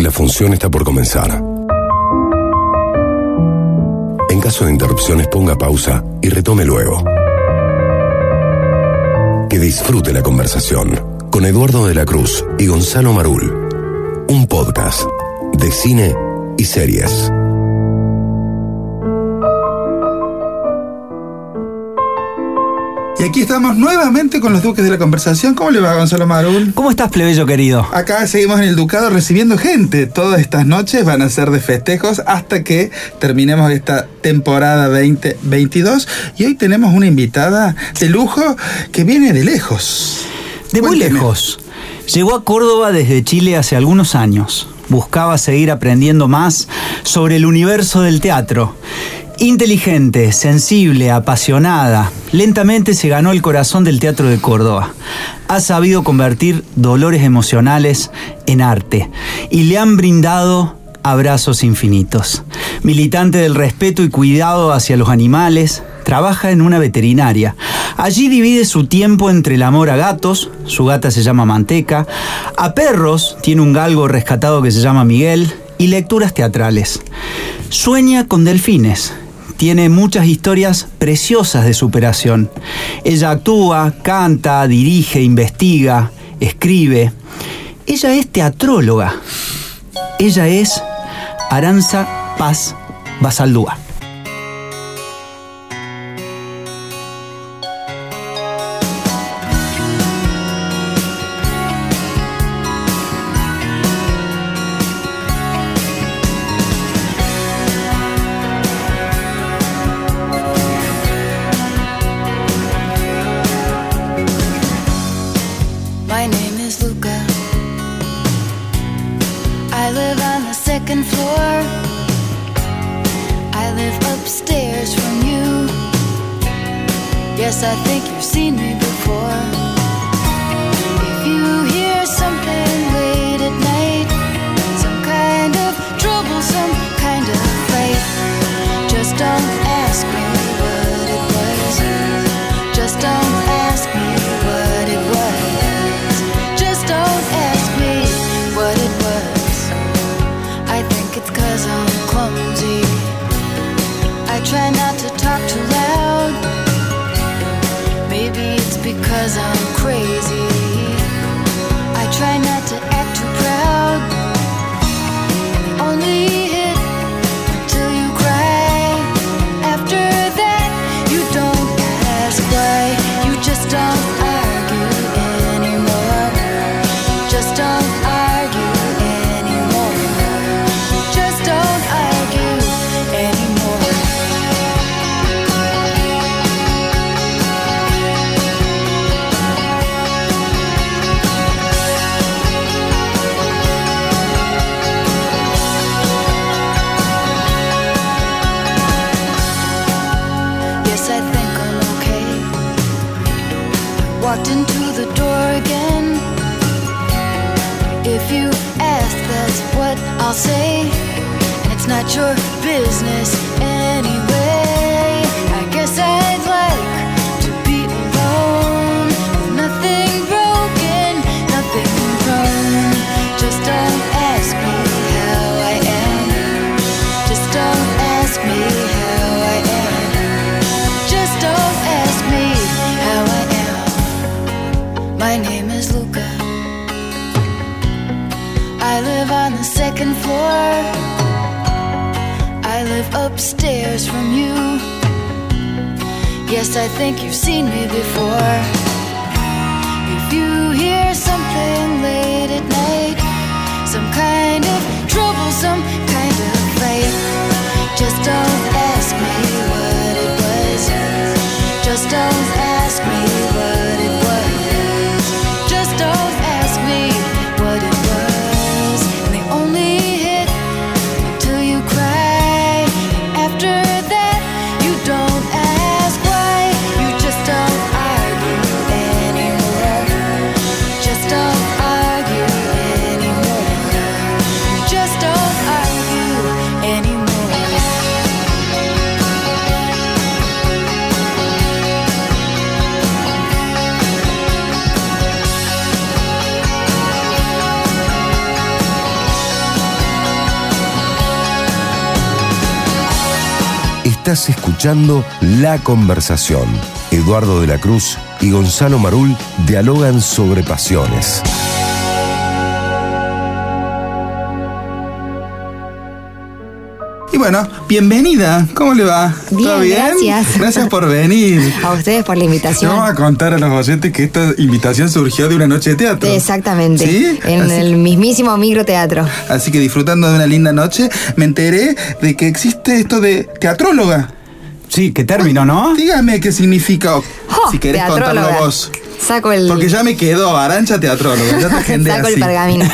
La función está por comenzar. En caso de interrupciones ponga pausa y retome luego. Que disfrute la conversación con Eduardo de la Cruz y Gonzalo Marul. Un podcast de cine y series. Y aquí estamos nuevamente con los duques de la conversación. ¿Cómo le va, Gonzalo Marul? ¿Cómo estás, plebeyo querido? Acá seguimos en el Ducado recibiendo gente. Todas estas noches van a ser de festejos hasta que terminemos esta temporada 2022. Y hoy tenemos una invitada de lujo que viene de lejos. De muy Cuénteme. lejos. Llegó a Córdoba desde Chile hace algunos años. Buscaba seguir aprendiendo más sobre el universo del teatro. Inteligente, sensible, apasionada, lentamente se ganó el corazón del teatro de Córdoba. Ha sabido convertir dolores emocionales en arte y le han brindado abrazos infinitos. Militante del respeto y cuidado hacia los animales, trabaja en una veterinaria. Allí divide su tiempo entre el amor a gatos, su gata se llama Manteca, a perros, tiene un galgo rescatado que se llama Miguel, y lecturas teatrales. Sueña con delfines. Tiene muchas historias preciosas de superación. Ella actúa, canta, dirige, investiga, escribe. Ella es teatróloga. Ella es Aranza Paz Basaldúa. My name is Luca. I live on the second floor. I live upstairs from you. Yes, I think you've seen me before. Second floor. I live upstairs from you. Yes, I think you've seen me before. Estás escuchando La Conversación. Eduardo de la Cruz y Gonzalo Marul dialogan sobre pasiones. Bueno, bienvenida. ¿Cómo le va? Bien, ¿Todo bien? gracias. Gracias por venir. A ustedes por la invitación. Vamos a contar a los oyentes que esta invitación surgió de una noche de teatro. Exactamente. ¿Sí? En Así- el mismísimo microteatro. Así que disfrutando de una linda noche, me enteré de que existe esto de teatróloga. Sí, qué término, ¿no? Dígame qué significa, si querés contarlo vos. Saco el. Porque ya me quedó Arancha teatróloga, ya te agendé Saco así. el pergamino.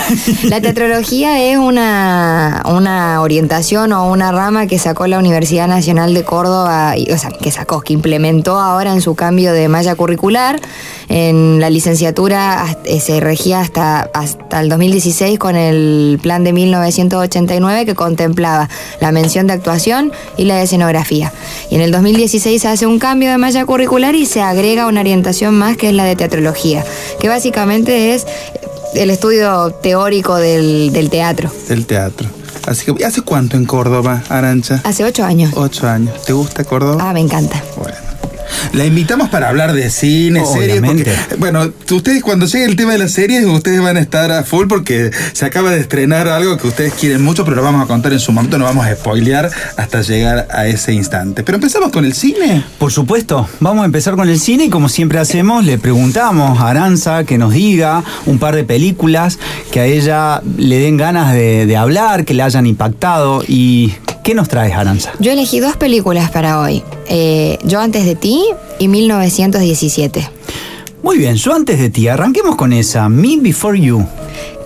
La teatrología es una, una orientación o una rama que sacó la Universidad Nacional de Córdoba, y- o sea, que sacó, que implementó ahora en su cambio de malla curricular. En la licenciatura eh, se regía hasta, hasta el 2016 con el plan de 1989 que contemplaba la mención de actuación y la de escenografía. Y en el 2016 se hace un cambio de malla curricular y se agrega una orientación más que es la de teatrología, que básicamente es el estudio teórico del, del teatro. El teatro. Así que, ¿hace cuánto en Córdoba, Arancha? Hace ocho años. Ocho años. ¿Te gusta Córdoba? Ah, me encanta. Bueno. La invitamos para hablar de cine, series, porque, Obviamente. bueno, ustedes cuando llegue el tema de las series, ustedes van a estar a full porque se acaba de estrenar algo que ustedes quieren mucho, pero lo vamos a contar en su momento, no vamos a spoilear hasta llegar a ese instante. Pero empezamos con el cine. Por supuesto, vamos a empezar con el cine y como siempre hacemos, le preguntamos a Aranza que nos diga un par de películas que a ella le den ganas de, de hablar, que le hayan impactado. ¿Y qué nos traes, Aranza? Yo elegí dos películas para hoy. Eh, Yo antes de ti y 1917. Muy bien, yo antes de ti, arranquemos con esa, Me Before You,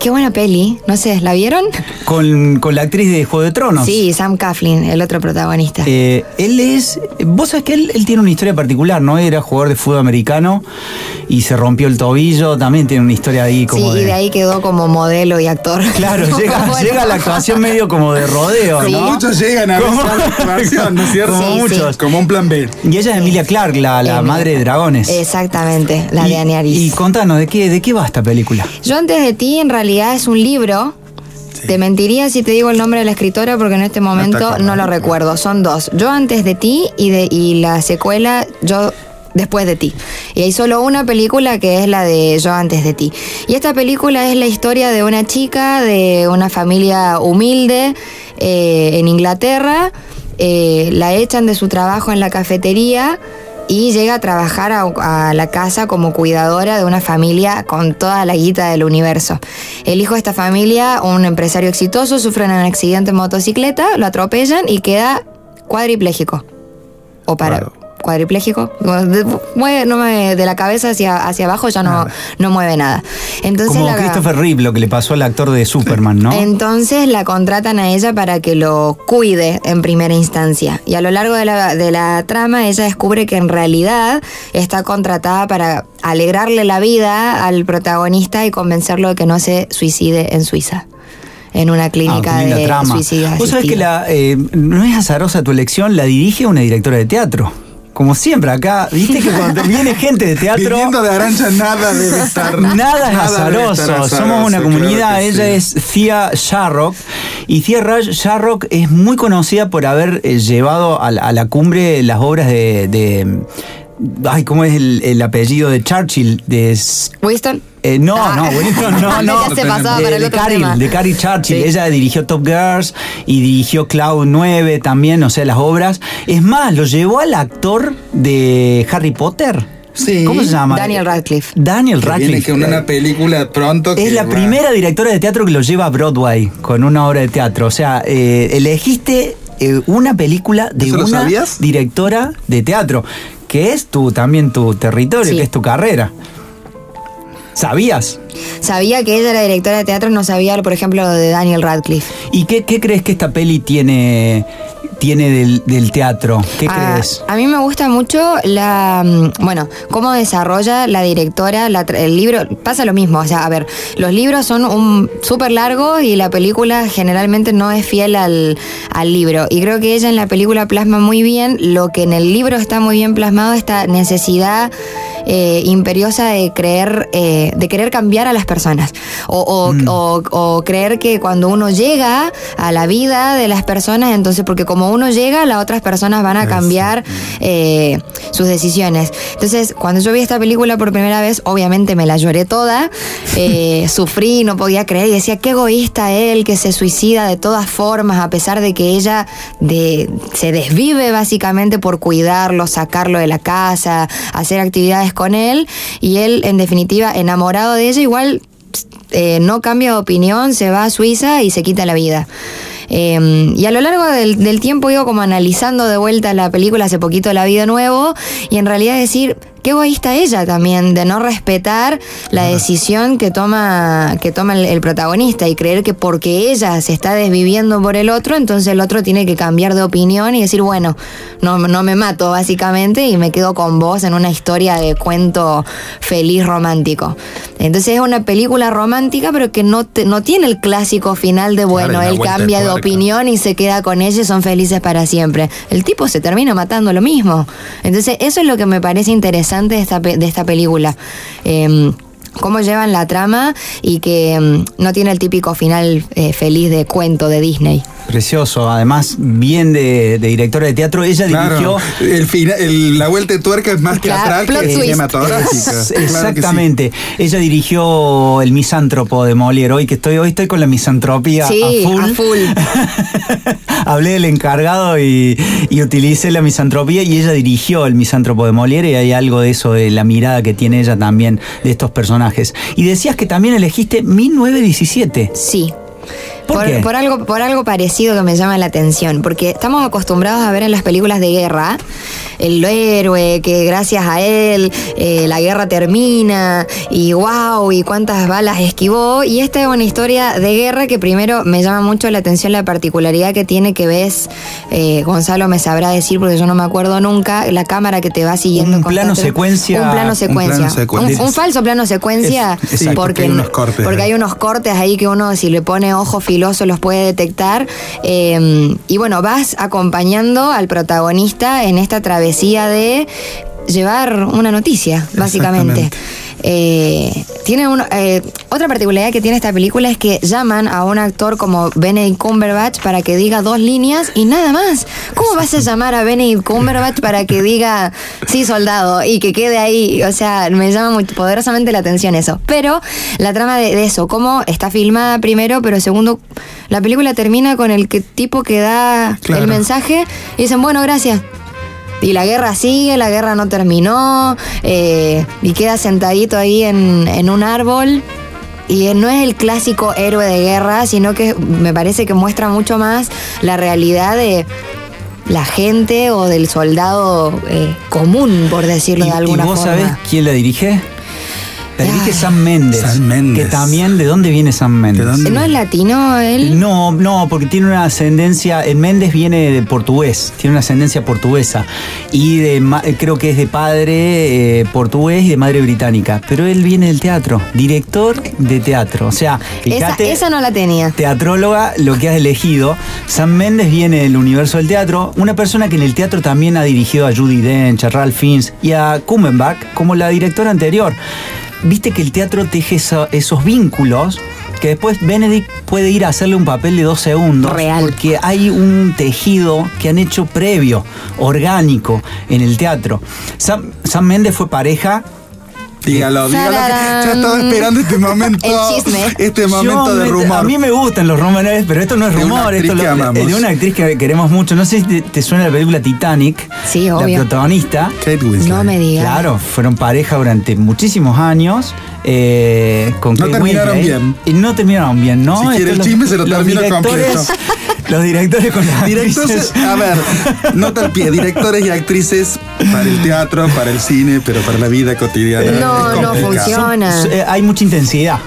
Qué buena peli. No sé, ¿la vieron? con, con la actriz de Juego de Tronos. Sí, Sam Coughlin, el otro protagonista. Eh, él es. Vos sabés que él, él tiene una historia particular, ¿no? Era jugador de fútbol americano y se rompió el tobillo. También tiene una historia ahí sí, como de. y de ahí quedó como modelo y actor. Claro, llega, Bueno. llega a la actuación medio como de rodeo, Sí. ¿no? Muchos llegan a Como- esa actuación, ¿no es cierto? Como Sí, sí. muchos. Como un plan B. Y ella es Emilia Clark, la, la madre de dragones. Exactamente, la y, de Aniaris. Y contanos, ¿de qué, ¿de qué va esta película? Yo antes de ti en realidad es un libro. Te mentiría si te digo el nombre de la escritora porque en este momento no lo recuerdo. Son dos. Yo antes de ti y, de, y la secuela Yo después de ti. Y hay solo una película que es la de Yo antes de ti. Y esta película es la historia de una chica de una familia humilde eh, en Inglaterra. Eh, la echan de su trabajo en la cafetería y llega a trabajar a, la casa como cuidadora de una familia con toda la guita del universo. El hijo de esta familia, un empresario exitoso, sufre un accidente en motocicleta, lo atropellan y queda cuadripléjico. O para... Claro. Cuadripléjico, mueve- no mueve de la cabeza hacia, hacia abajo ya no, no mueve nada. Entonces Como la- Christopher Reeve, lo que le pasó al actor de Superman, ¿no? entonces la contratan a ella para que lo cuide en primera instancia. Y a lo largo de la, de la trama ella descubre que en realidad está contratada para alegrarle la vida al protagonista y convencerlo de que no se suicide en Suiza. En una Ah, clínica de trama. suicidio Vos sabés que la, eh, no es azarosa tu elección, la dirige una directora de teatro. Como siempre acá, viste que cuando viene gente de teatro... Viniendo de Arancha nada debe estar. Nada es azaroso. estar azaroso, Somos una comunidad. Ella sí. es Thea Sharrock. Y Thea Sharrock es muy conocida por haber eh, llevado a, la- a la cumbre las obras de. de- ay, ¿cómo es el, el apellido de Churchill? De, Winston. Eh, no, Ah. no, Winston, no, no. Ya se pasaba de, para el de otro Carrie, tema. de Carrie Churchill. Sí. Ella dirigió Top Girls y dirigió Cloud 9 también, o sea, las obras. Es más, lo llevó al actor de Harry Potter. Sí. ¿Cómo se llama? Daniel Radcliffe. Daniel Que Radcliffe. Viene que una, una película pronto. que Es la va- primera directora de teatro que lo lleva a Broadway con una obra de teatro. O sea, eh, elegiste eh, una película de ¿Eso lo una sabías? directora de teatro, que es tu, también tu territorio, Sí. que es tu carrera. ¿Sabías? Sabía que ella era directora de teatro, no sabía, por ejemplo, lo de Daniel Radcliffe. ¿Y qué, qué crees que esta peli tiene, tiene del, del teatro? ¿Qué Ah, crees? A mí me gusta mucho la, mm, bueno, cómo desarrolla la directora la el libro. Pasa lo mismo, o sea, a ver, los libros son un súper largos y la película generalmente no es fiel al, al libro. Y creo que ella en la película plasma muy bien lo que en el libro está muy bien plasmado, esta necesidad eh, imperiosa de creer, eh, de querer cambiar a las personas. O, o- Mm. o- o creer que cuando uno llega a la vida de las personas, entonces, porque como uno llega, las otras personas van a cambiar eh, sus decisiones. Entonces, cuando yo vi esta película por primera vez, obviamente me la lloré toda, eh, sufrí, no podía creer y decía, qué egoísta él que se suicida de todas formas, a pesar de que ella de- se desvive básicamente por cuidarlo, sacarlo de la casa, hacer actividades con él y él, en definitiva, enamorado de ella, igual eh, no cambia de opinión, se va a Suiza y se quita la vida. Eh, y a lo largo del, del tiempo iba como analizando de vuelta la película, hace poquito la vi de nuevo, y en realidad decir, qué egoísta ella también, de no respetar la decisión que toma, que toma el, el protagonista y creer que porque ella se está desviviendo por el otro, entonces el otro tiene que cambiar de opinión y decir, bueno, no, no me mato básicamente y me quedo con vos en una historia de cuento feliz romántico. Entonces es una película romántica, pero que no, te- no tiene el clásico final de, bueno, él de cambia de tuerca. opinión y se queda con ella y son felices para siempre. El tipo se termina matando lo mismo. Entonces eso es lo que me parece interesante de esta, de esta película. Em, cómo llevan la trama y que em, no tiene el típico final eh, feliz de cuento de Disney. Precioso, además, bien de, de directora de teatro. Ella dirigió. Claro, el fina- el- la vuelta de tuerca es más teatral plot que cinematográfica. Es- Claro que sí. exactamente. Ella dirigió El misántropo de Molière. Hoy que estoy, hoy estoy con la misantropía Sí, a full. a full. Hablé del encargado y, y utilicé la misantropía y ella dirigió el misántropo de Molière y hay algo de eso, de la mirada que tiene ella también de estos personajes. Y decías que también elegiste 1917. Sí. ¿Por qué? por algo, por algo parecido que me llama la atención, porque estamos acostumbrados a ver en las películas de guerra el héroe que gracias a él eh, la guerra termina y wow, y cuántas balas esquivó. Y esta es una historia de guerra que primero me llama mucho la atención la particularidad que tiene que ves, eh, Gonzalo me sabrá decir porque yo no me acuerdo nunca, la cámara que te va siguiendo. Un plano secuencia- Un plano un secuencia. plano secuencia. Un- un falso plano secuencia. Es- exacto, porque, porque hay unos cortes porque hay unos cortes ahí que uno si le pone ojo filoso los puede detectar. Eh, y bueno, vas acompañando al protagonista en esta travesía de llevar una noticia, básicamente. Eh, tiene un- eh, otra particularidad que tiene esta película es que llaman a un actor como Benedict Cumberbatch para que diga dos líneas y nada más. ¿Cómo vas a llamar a Benedict Cumberbatch para que diga sí soldado y que quede ahí? O sea, me llama muy poderosamente la atención eso. Pero la trama de, de eso, cómo está filmada primero, pero segundo, la película termina con el que tipo que da Claro. el mensaje y dicen bueno gracias. Y la guerra sigue, la guerra no terminó, eh, y queda sentadito ahí en, en un árbol. Y no es el clásico héroe de guerra, sino que me parece que muestra mucho más la realidad de la gente o del soldado eh, común, por decirlo ¿Y, de alguna y vos forma. sabés quién la dirige? La dirige. Sam Méndez. Sam Méndez. Que también, ¿de dónde viene Sam Méndez? ¿De dónde? ¿No es latino él? No, no, porque tiene una ascendencia. El Méndez viene de portugués, tiene una ascendencia portuguesa. Y de ma- creo que es de padre eh, portugués y de madre británica. Pero él viene del teatro, director de teatro. O sea, esa no la tenía. teatróloga, lo que has elegido. Sam Méndez viene del universo del teatro, una persona que en el teatro también ha dirigido a Judy Dench, a Ralph Fiennes y a Kummenbach como la directora anterior. Viste que el teatro teje eso- esos vínculos que después Benedict puede ir a hacerle un papel de dos segundos. Real. Porque hay un tejido que han hecho previo, orgánico, en el teatro. Sam, Sam Méndez fue pareja Dígalo, dígalo. que. Ya estaba esperando este momento. El chisme. Este momento Yo de me- rumor. A mí me gustan los rumores, pero esto no es De rumor, esto que lo- es de una actriz que queremos mucho. No sé si te, te suena la película Titanic. Sí, La obvio. protagonista. Kate Winslet. No me digas. Claro, fueron pareja durante muchísimos años. eh, con No Kate terminaron Winslet. bien. Y no terminaron bien, ¿no? Si quiere el los- chisme, se lo directores- completo. Los directores con las Directores, a ver, nota al pie, directores y actrices para el teatro, para el cine, pero para la vida cotidiana. No, no funciona. Son- eh, hay mucha intensidad.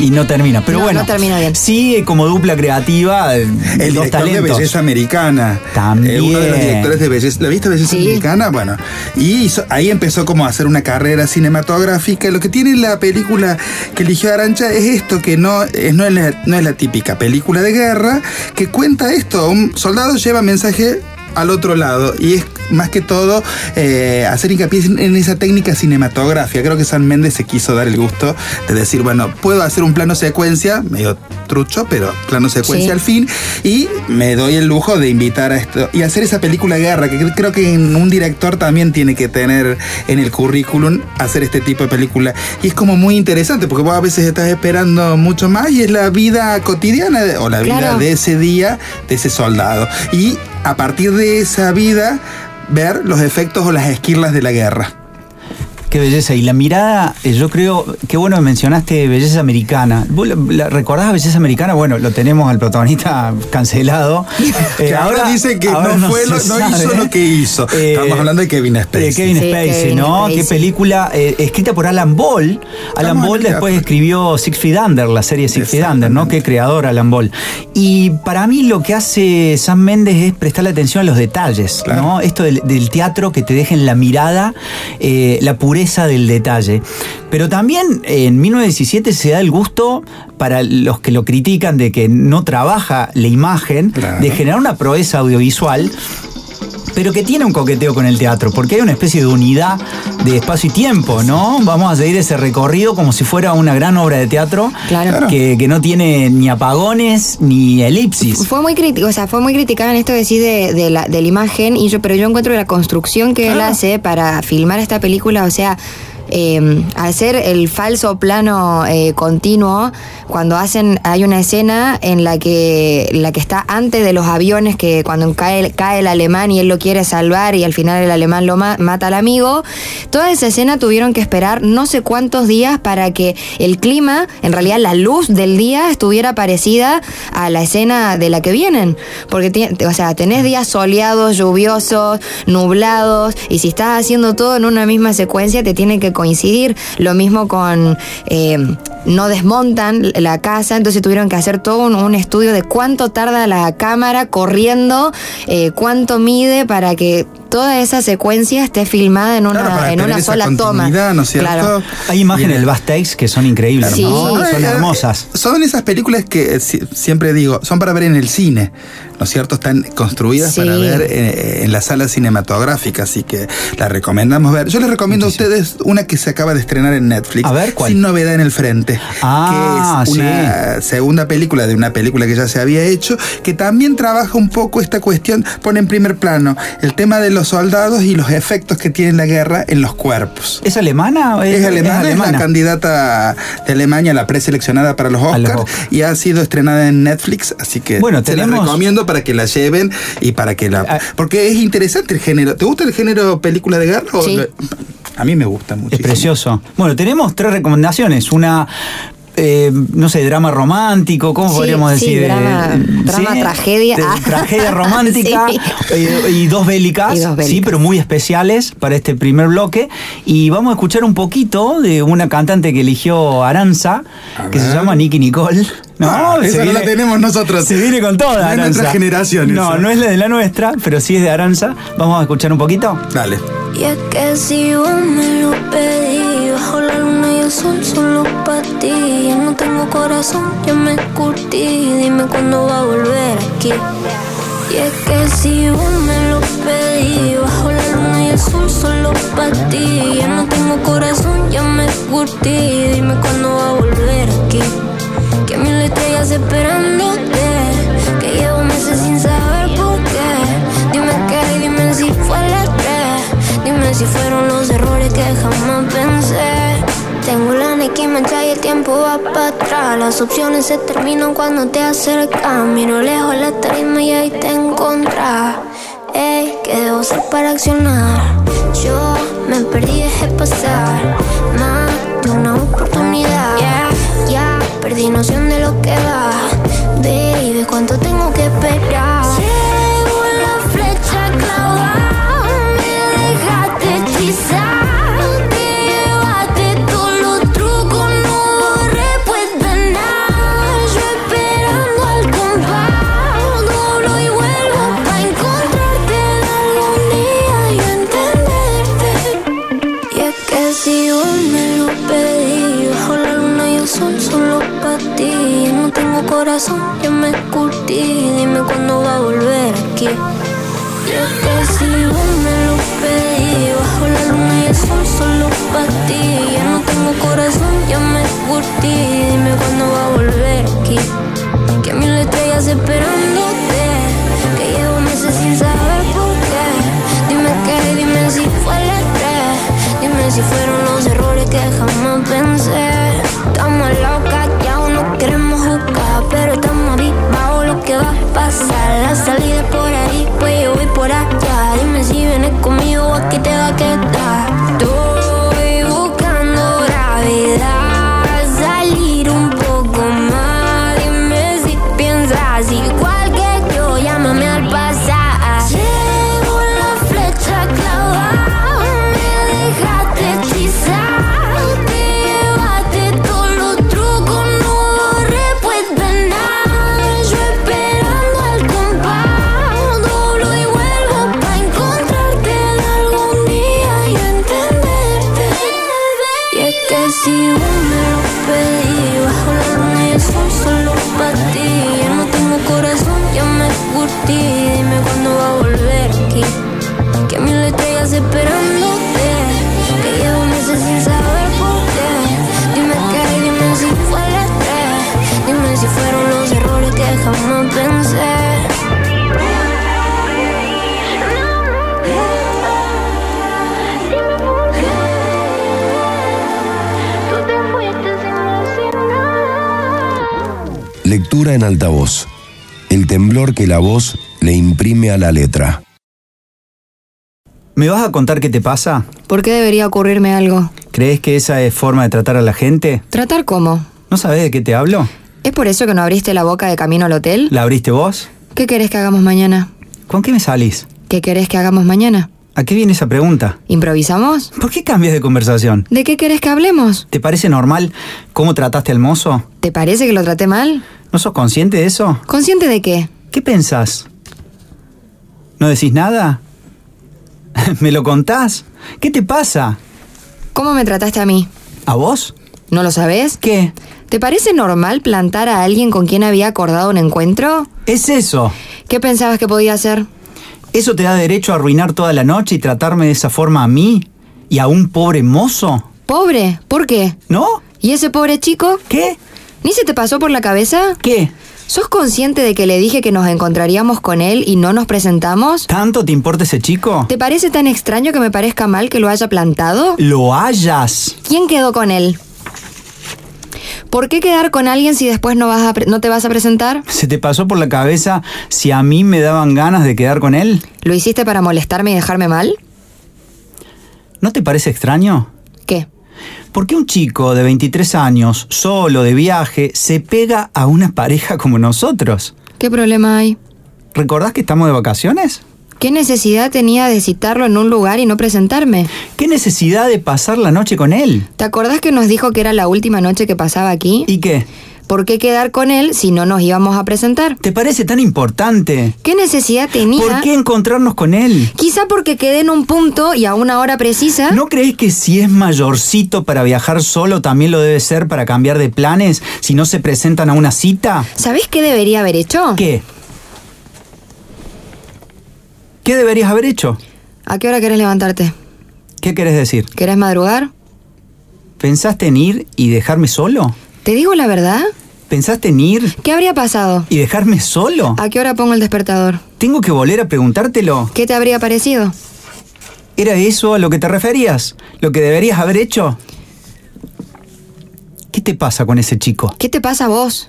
Y no termina. Pero No, bueno, no termina bien. sí, como dupla creativa, El dos director de belleza americana. También. Eh, uno de los directores de belleza. ¿La viste belleza Sí. americana? Bueno. Y hizo- ahí empezó como a hacer una carrera cinematográfica. Lo que tiene la película que eligió Arancha es esto, que no es, no es, la, no es la típica película de guerra, que cuenta esto. Un soldado lleva mensaje al otro lado. Y es más que todo eh, hacer hincapié en, esa técnica cinematográfica. Creo que San Méndez se quiso dar el gusto de decir, bueno, puedo hacer un plano secuencia, medio trucho, pero plano secuencia Sí. al fin, y me doy el lujo de invitar a esto y hacer esa película de guerra, que cre- creo que un director también tiene que tener en el currículum hacer este tipo de película. Y es como muy interesante, porque vos a veces estás esperando mucho más y es la vida cotidiana o la vida de ese día, de ese soldado. Y a partir de esa vida, ver los efectos o las esquirlas de la guerra. Qué belleza. Y la mirada, eh, yo creo, qué bueno que mencionaste belleza americana. ¿Vos la, la recordás belleza americana? Bueno, lo tenemos al protagonista cancelado. Eh, Que ahora, dice que ahora no, fue se lo- no sabe. hizo lo que hizo. Eh, Estamos hablando de Kevin Spacey. De Kevin Sí, Spacey, Kevin ¿no? Spacey. Qué película eh, escrita por Alan Ball. Alan Estamos Ball después escribió Six Feet Under, la serie Six Feet Under, ¿no? Qué creador Alan Ball. Y para mí lo que hace Sam Méndez es prestarle atención a los detalles, Claro. ¿no? Esto del, del teatro que te deja en la mirada eh, la pureza del detalle. Pero también eh, en 1917 se da el gusto para los que lo critican de que no trabaja la imagen, Claro. de generar una proeza audiovisual pero que tiene un coqueteo con el teatro, porque hay una especie de unidad de espacio y tiempo, ¿no? Vamos a seguir ese recorrido como si fuera una gran obra de teatro Claro. que, que no tiene ni apagones ni elipsis. Fue muy crítico, o sea, fue muy criticada en esto que decís de, de la, de la imagen, y yo, pero yo encuentro la construcción que él hace para filmar esta película, o sea, eh, hacer el falso plano eh, continuo, cuando hacen, hay una escena en la que, la que está antes de los aviones, que cuando cae, cae el alemán y él lo quiere salvar y al final el alemán lo ma- mata al amigo, toda esa escena tuvieron que esperar no sé cuántos días para que el clima, en realidad la luz del día estuviera parecida a la escena de la que vienen. Porque, o sea, tenés días soleados, lluviosos, nublados, y si estás haciendo todo en una misma secuencia, te tiene que coincidir. Lo mismo con... eh, no desmontan la casa, entonces tuvieron que hacer todo un, estudio de cuánto tarda la cámara corriendo, eh, cuánto mide para que toda esa secuencia esté filmada en una, Claro, para en tener una esa sola toma. ¿no es cierto? Claro. Hay imágenes del backstage que son increíbles, Sí. ¿no? Son eh, hermosas. Son esas películas que eh, si- siempre digo, son para ver en el cine, ¿no es cierto? Están construidas Sí. para ver eh, en la sala cinematográfica, así que la recomendamos ver. Yo les recomiendo a ustedes una que se acaba de estrenar en Netflix. A ver, ¿cuál? Sin novedad en el frente. Ah, que es una segunda película de una película que ya se había hecho, que también trabaja un poco esta cuestión, pone en primer plano el tema de los soldados y los efectos que tiene la guerra en los cuerpos. ¿Es alemana? o Es alemana, es la candidata de Alemania, la preseleccionada para los los Oscars, y ha sido estrenada en Netflix, así que Bueno, se la tenemos- recomiendo para que la lleven y para que la... Ah. Porque es interesante el género. ¿Te gusta el género película de guerra? Sí. A mí me gusta Es muchísimo. precioso. Bueno, tenemos tres recomendaciones. Una, eh, no sé, drama romántico, ¿cómo Sí, podríamos sí, decir? drama- Eh, drama, tragedia. de- Ah. tragedia romántica Sí. eh, y dos bélicas, Y dos sí, pero muy especiales para este primer bloque. Y vamos a escuchar un poquito de una cantante que eligió Aranza, que se llama Nicky Nicole. Ah, se esa no la tenemos nosotros. Se viene con toda No es Aranza. nuestra generación No, esa. no es la de la nuestra, pero sí es de Aranza. Vamos a escuchar un poquito. Dale. Y es que si vos me lo pedí, bajo la sol solo para ti. Yo no tengo corazón, ya me curtí. Dime cuándo va a volver aquí. Y es que si vos me lo pedí, bajo la luna y el sol solo para ti. Yo no tengo corazón, ya me curtí. Dime cuándo va a volver aquí. Que mil estrellas esperándote. Que llevo meses sin saber por qué. Dime qué, dime si fue la tres. Dime si fueron los errores que jamás pensé. Tengo la Nike mancha y el tiempo va para atrás. Las opciones se terminan cuando te acercas. Miro lejos la tarima y ahí te encontrás. Ey, ¿qué debo hacer para accionar? Yo me perdí, dejé pasar más de una oportunidad. Ya perdí noción de lo que va. Baby, ¿cuánto tengo que esperar? Decir nada. Lectura en altavoz. El temblor que la voz le imprime a la letra. ¿Me vas a contar qué te pasa? ¿Por qué debería ocurrirme algo? ¿Crees que esa es forma de tratar a la gente? ¿Tratar cómo? ¿No sabes de qué te hablo? ¿Es por eso que no abriste la boca de camino al hotel? ¿La abriste vos? ¿Qué querés que hagamos mañana? ¿Con qué me salís? ¿Qué querés que hagamos mañana? ¿A qué viene esa pregunta? ¿Improvisamos? ¿Por qué cambias de conversación? ¿De qué querés que hablemos? ¿Te parece normal cómo trataste al mozo? ¿Te parece que lo traté mal? ¿No sos consciente de eso? ¿Consciente de qué? ¿Qué pensás? ¿No decís nada? ¿Me lo contás? ¿Qué te pasa? ¿Cómo me trataste a mí? ¿A vos? ¿No lo sabés? ¿Qué? ¿Te parece normal plantar a alguien con quien había acordado un encuentro? Es eso. ¿Qué pensabas que podía hacer? ¿Eso te da derecho a arruinar toda la noche y tratarme de esa forma a mí? ¿Y a un pobre mozo? ¿Pobre? ¿Por qué? ¿No? ¿Y ese pobre chico? ¿Qué? ¿Ni se te pasó por la cabeza? ¿Qué? ¿Sos consciente de que le dije que nos encontraríamos con él y no nos presentamos? ¿Tanto te importa ese chico? ¿Te parece tan extraño que me parezca mal que lo haya plantado? ¡Lo hayas! ¿Quién quedó con él? ¿Por qué quedar con alguien si después no, vas a no te vas a presentar? ¿Se te pasó por la cabeza si a mí me daban ganas de quedar con él? ¿Lo hiciste para molestarme y dejarme mal? ¿No te parece extraño? ¿Qué? ¿Por qué un chico de 23 años, solo, de viaje, se pega a una pareja como nosotros? ¿Qué problema hay? ¿Recordás que estamos de vacaciones? ¿Qué necesidad tenía de citarlo en un lugar y no presentarme? ¿Qué necesidad de pasar la noche con él? ¿Te acordás que nos dijo que era la última noche que pasaba aquí? ¿Y qué? ¿Por qué quedar con él si no nos íbamos a presentar? ¿Te parece tan importante? ¿Qué necesidad tenía? ¿Por qué encontrarnos con él? Quizá porque quedé en un punto y a una hora precisa. ¿No crees que si es mayorcito para viajar solo también lo debe ser para cambiar de planes si no se presentan a una cita? ¿Sabés qué debería haber hecho? ¿Qué? ¿Qué deberías haber hecho? ¿A qué hora querés levantarte? ¿Qué querés decir? ¿Querés madrugar? ¿Pensaste en ir y dejarme solo? ¿Te digo la verdad? ¿Pensaste en ir ¿Qué habría pasado? y dejarme solo? ¿A qué hora pongo el despertador? ¿Tengo que volver a preguntártelo? ¿Qué te habría parecido? ¿Era eso a lo que te referías? ¿Lo que deberías haber hecho? ¿Qué te pasa con ese chico? ¿Qué te pasa a vos?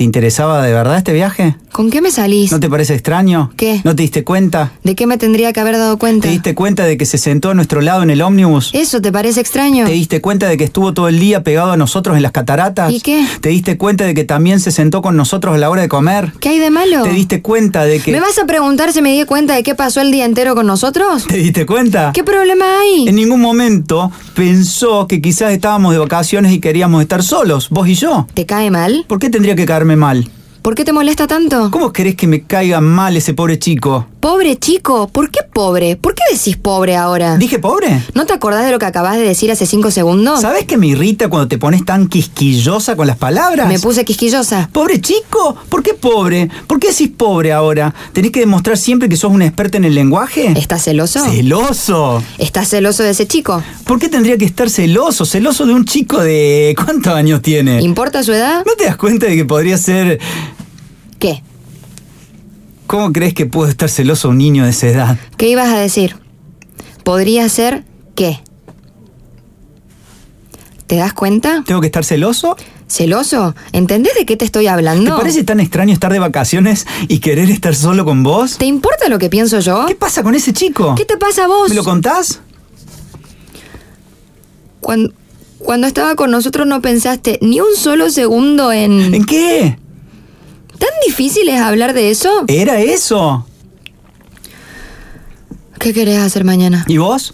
¿Te interesaba de verdad este viaje? ¿Con qué me salís? ¿No te parece extraño? ¿Qué? ¿No te diste cuenta? ¿De qué me tendría que haber dado cuenta? ¿Te diste cuenta de que se sentó a nuestro lado en el ómnibus? ¿Eso te parece extraño? ¿Te diste cuenta de que estuvo todo el día pegado a nosotros en las cataratas? ¿Y qué? ¿Te diste cuenta de que también se sentó con nosotros a la hora de comer? ¿Qué hay de malo? ¿Te diste cuenta de que... ¿Me vas a preguntar si me di cuenta de qué pasó el día entero con nosotros? ¿Te diste cuenta? ¿Qué problema hay? En ningún momento pensó que quizás estábamos de vacaciones y queríamos estar solos, vos y yo. ¿Te cae mal? ¿Por qué tendría que caerme mal? ¿Por qué te molesta tanto? ¿Cómo querés que me caiga mal ese pobre chico? Pobre chico, ¿por qué pobre? ¿Por qué decís pobre ahora? ¿Dije pobre? ¿No te acordás de lo que acabas de decir hace cinco segundos? ¿Sabes que me irrita cuando te pones tan quisquillosa con las palabras? Me puse quisquillosa. ¿Pobre chico? ¿Por qué pobre? ¿Por qué decís pobre ahora? ¿Tenés que demostrar siempre que sos una experta en el lenguaje? ¿Estás celoso? ¡Celoso! ¿Estás celoso de ese chico? ¿Por qué tendría que estar celoso? Celoso de un chico de... ¿Cuántos años tiene? ¿Importa su edad? ¿No te das cuenta de que podría ser... ¿Qué? ¿Cómo crees que puede estar celoso un niño de esa edad? ¿Qué ibas a decir? ¿Podría ser qué? ¿Te das cuenta? ¿Tengo que estar celoso? ¿Celoso? ¿Entendés de qué te estoy ¿Te hablando? parece tan extraño estar de vacaciones y querer estar solo con vos? ¿Te importa lo que pienso yo? ¿Qué pasa con ese chico? ¿Qué te pasa a vos? ¿Me lo contás? Cuando, cuando estaba con nosotros no pensaste ni un solo segundo en... ¿En qué? ¿Tan difícil es hablar de eso? Era eso. ¿Qué querés hacer mañana? ¿Y vos?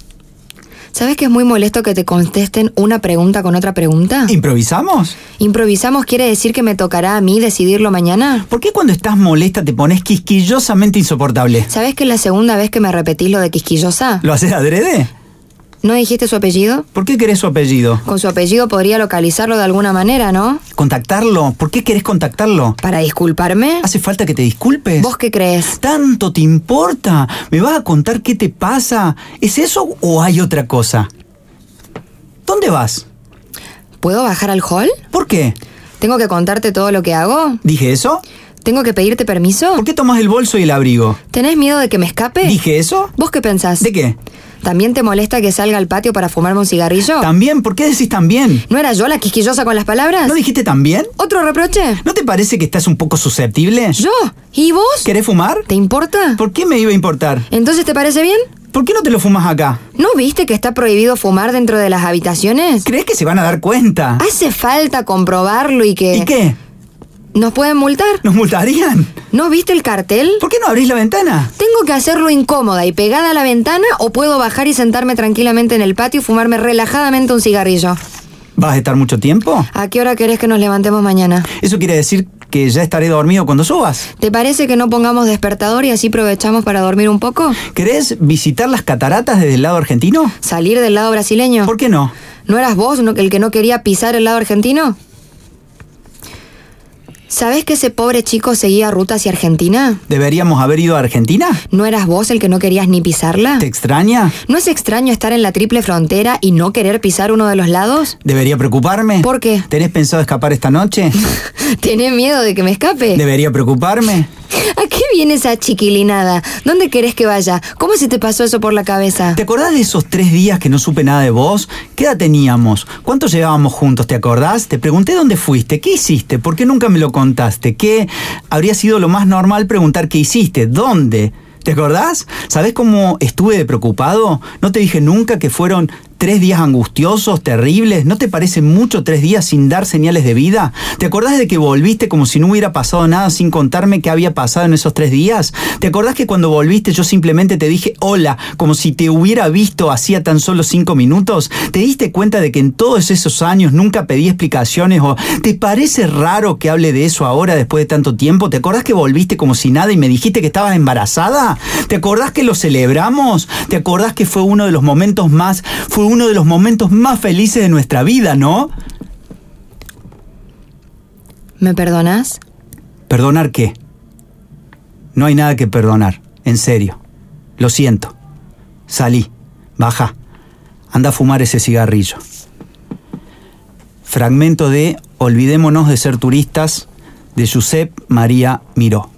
¿Sabes que es muy molesto que te contesten una pregunta con otra pregunta? ¿Improvisamos? ¿Improvisamos quiere decir que me tocará a mí decidirlo mañana? ¿Por qué cuando estás molesta te pones quisquillosamente insoportable? ¿Sabes que es la segunda vez que me repetís lo de quisquillosa? ¿Lo haces adrede? ¿No dijiste su apellido? ¿Por qué querés su apellido? Con su apellido podría localizarlo de alguna manera, ¿no? ¿Contactarlo? ¿Por qué querés contactarlo? ¿Para disculparme? ¿Hace falta que te disculpes? ¿Vos qué crees? ¿Tanto te importa? ¿Me vas a contar qué te pasa? ¿Es eso o hay otra cosa? ¿Dónde vas? ¿Puedo bajar al hall? ¿Por qué? ¿Tengo que contarte todo lo que hago? ¿Dije eso? ¿Tengo que pedirte permiso? ¿Por qué tomas el bolso y el abrigo? ¿Tenés miedo de que me escape? ¿Dije eso? ¿Vos qué pensás? ¿De qué? ¿También te molesta que salga al patio para fumarme un cigarrillo? ¿También? ¿Por qué decís también? ¿No era yo la quisquillosa con las palabras? ¿No dijiste también? ¿Otro reproche? ¿No te parece que estás un poco susceptible? ¿Yo? ¿Y vos? ¿Querés fumar? ¿Te importa? ¿Por qué me iba a importar? ¿Entonces te parece bien? ¿Por qué no te lo fumas acá? ¿No viste que está prohibido fumar dentro de las habitaciones? ¿Crees que se van a dar cuenta? Hace falta comprobarlo y que... ¿Y qué? ¿Nos pueden multar? ¿Nos multarían? ¿No viste el cartel? ¿Por qué no abrís la ventana? ¿Tengo que hacerlo incómoda y pegada a la ventana o puedo bajar y sentarme tranquilamente en el patio y fumarme relajadamente un cigarrillo? ¿Vas a estar mucho tiempo? ¿A qué hora querés que nos levantemos mañana? ¿Eso quiere decir que ya estaré dormido cuando subas? ¿Te parece que no pongamos despertador y así aprovechamos para dormir un poco? ¿Querés visitar las cataratas desde el lado argentino? ¿Salir del lado brasileño? ¿Por qué no? ¿No eras vos el que no quería pisar el lado argentino? ¿Sabés que ese pobre chico seguía ruta hacia Argentina? ¿Deberíamos haber ido a Argentina? ¿No eras vos el que no querías ni pisarla? ¿Te extraña? ¿No es extraño estar en la triple frontera y no querer pisar uno de los lados? ¿Debería preocuparme? ¿Por qué? ¿Tenés pensado escapar esta noche? ¿Tenés miedo de que me escape? ¿Debería preocuparme? ¿A qué viene esa chiquilinada? ¿Dónde querés que vaya? ¿Cómo se te pasó eso por la cabeza? ¿Te acordás de esos tres días que no supe nada de vos? ¿Qué edad teníamos? ¿Cuánto llevábamos juntos? ¿Te acordás? Te pregunté dónde fuiste, qué hiciste, por qué nunca me lo contaste, qué habría sido lo más normal preguntar qué hiciste, dónde. ¿Te acordás? ¿Sabés cómo estuve de preocupado? No te dije nunca que fueron tres días angustiosos, terribles. ¿No te parece mucho tres días sin dar señales de vida? ¿Te acordás de que volviste como si no hubiera pasado nada sin contarme qué había pasado en esos tres días? ¿Te acordás que cuando volviste yo simplemente te dije hola, como si te hubiera visto hacía tan solo cinco minutos? ¿Te diste cuenta de que en todos esos años nunca pedí explicaciones o te parece raro que hable de eso ahora después de tanto tiempo? ¿Te acordás que volviste como si nada y me dijiste que estabas embarazada? ¿Te acordás que lo celebramos? ¿Te acordás que fue uno de los momentos más, fue uno de los momentos más felices de nuestra vida, ¿no? ¿Me perdonás? ¿Perdonar qué? No hay nada que perdonar, en serio. Lo siento. Salí, baja, anda a fumar ese cigarrillo. Fragmento de Olvidémonos de ser turistas de Josep María Miró.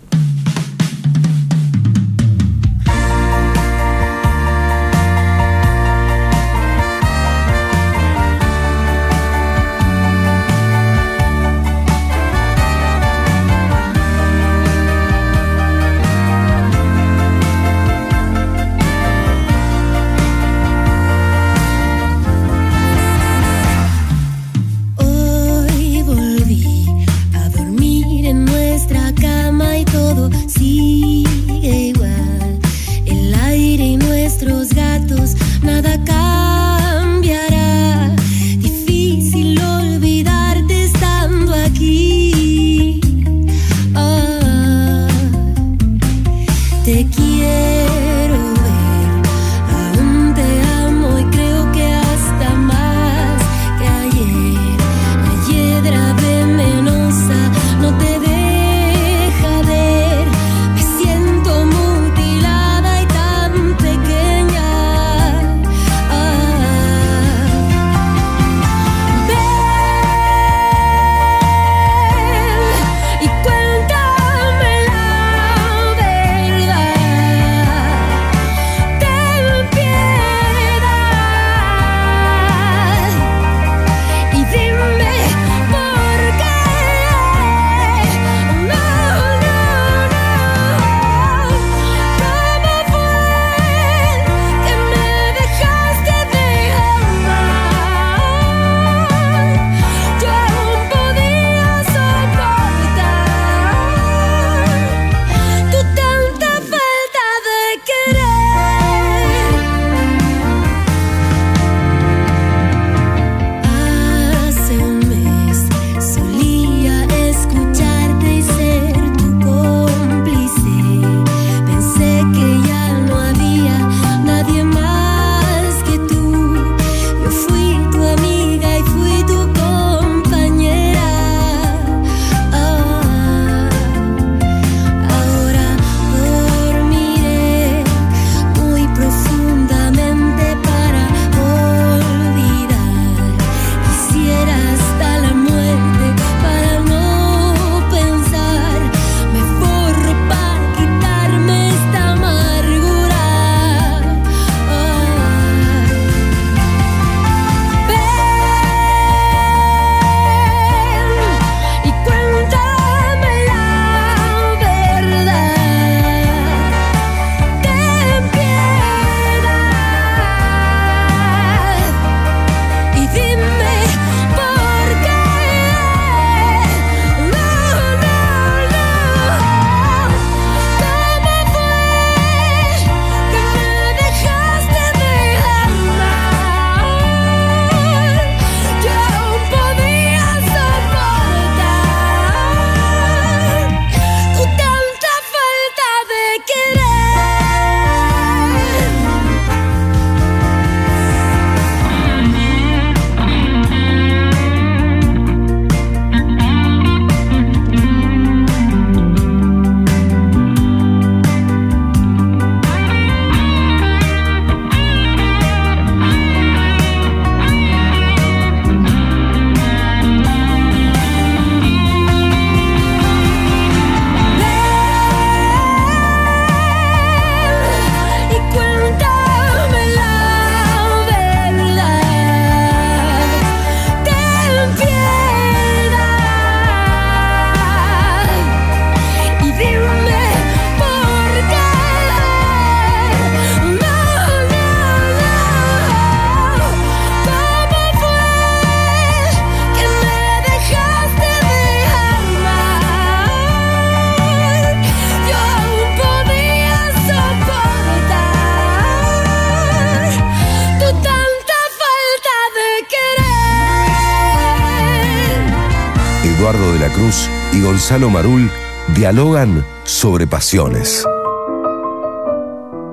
Y Gonzalo Marul dialogan sobre pasiones.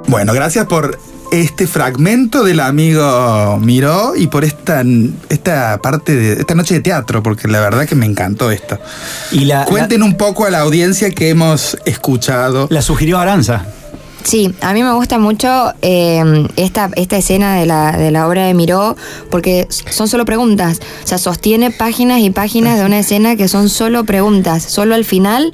Bueno, gracias por este fragmento del amigo Miró y por esta, esta parte de esta noche de teatro, porque la verdad que me encantó esto. Y la, Cuenten un poco a la audiencia que hemos escuchado. la, la sugirió Aranza. Sí, a mí me gusta mucho eh, esta, esta escena de la, de la obra de Miró, porque son solo preguntas. O sea, sostiene páginas y páginas de una escena que son solo preguntas. Solo al final,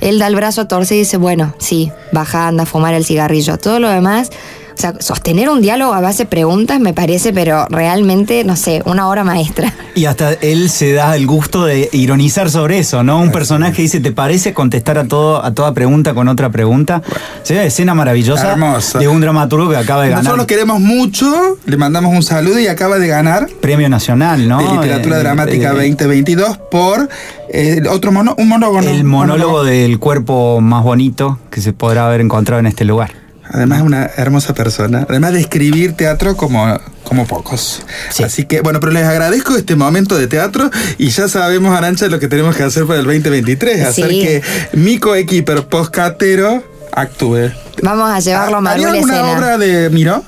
él da el brazo a torcer y dice, bueno, sí, baja, anda a fumar el cigarrillo. Todo lo demás, o sea, sostener un diálogo a base de preguntas me parece, pero realmente, no sé, una obra maestra. Y hasta él se da el gusto de ironizar sobre eso, ¿no? Un personaje dice, ¿te parece contestar a todo a toda pregunta con otra pregunta? Sí, escena maravillosa Hermosa. de un dramaturgo que acaba de ganar Nosotros lo queremos mucho, le mandamos un saludo y acaba de ganar premio nacional, ¿no? de Literatura Eh, Dramática eh, 2022 por eh, otro mono, un monólogo. El monólogo del cuerpo más bonito que se podrá haber encontrado en este lugar. Además, una hermosa persona. Además de escribir teatro como, como pocos. Sí. Así que, bueno, pero les agradezco este momento de teatro y ya sabemos, Arancha, lo que tenemos que hacer para el 2023. Hacer Sí. que mi coequiper postcatero actúe. Vamos a llevarlo a ¿Haría Manuel alguna escena. obra de Miró?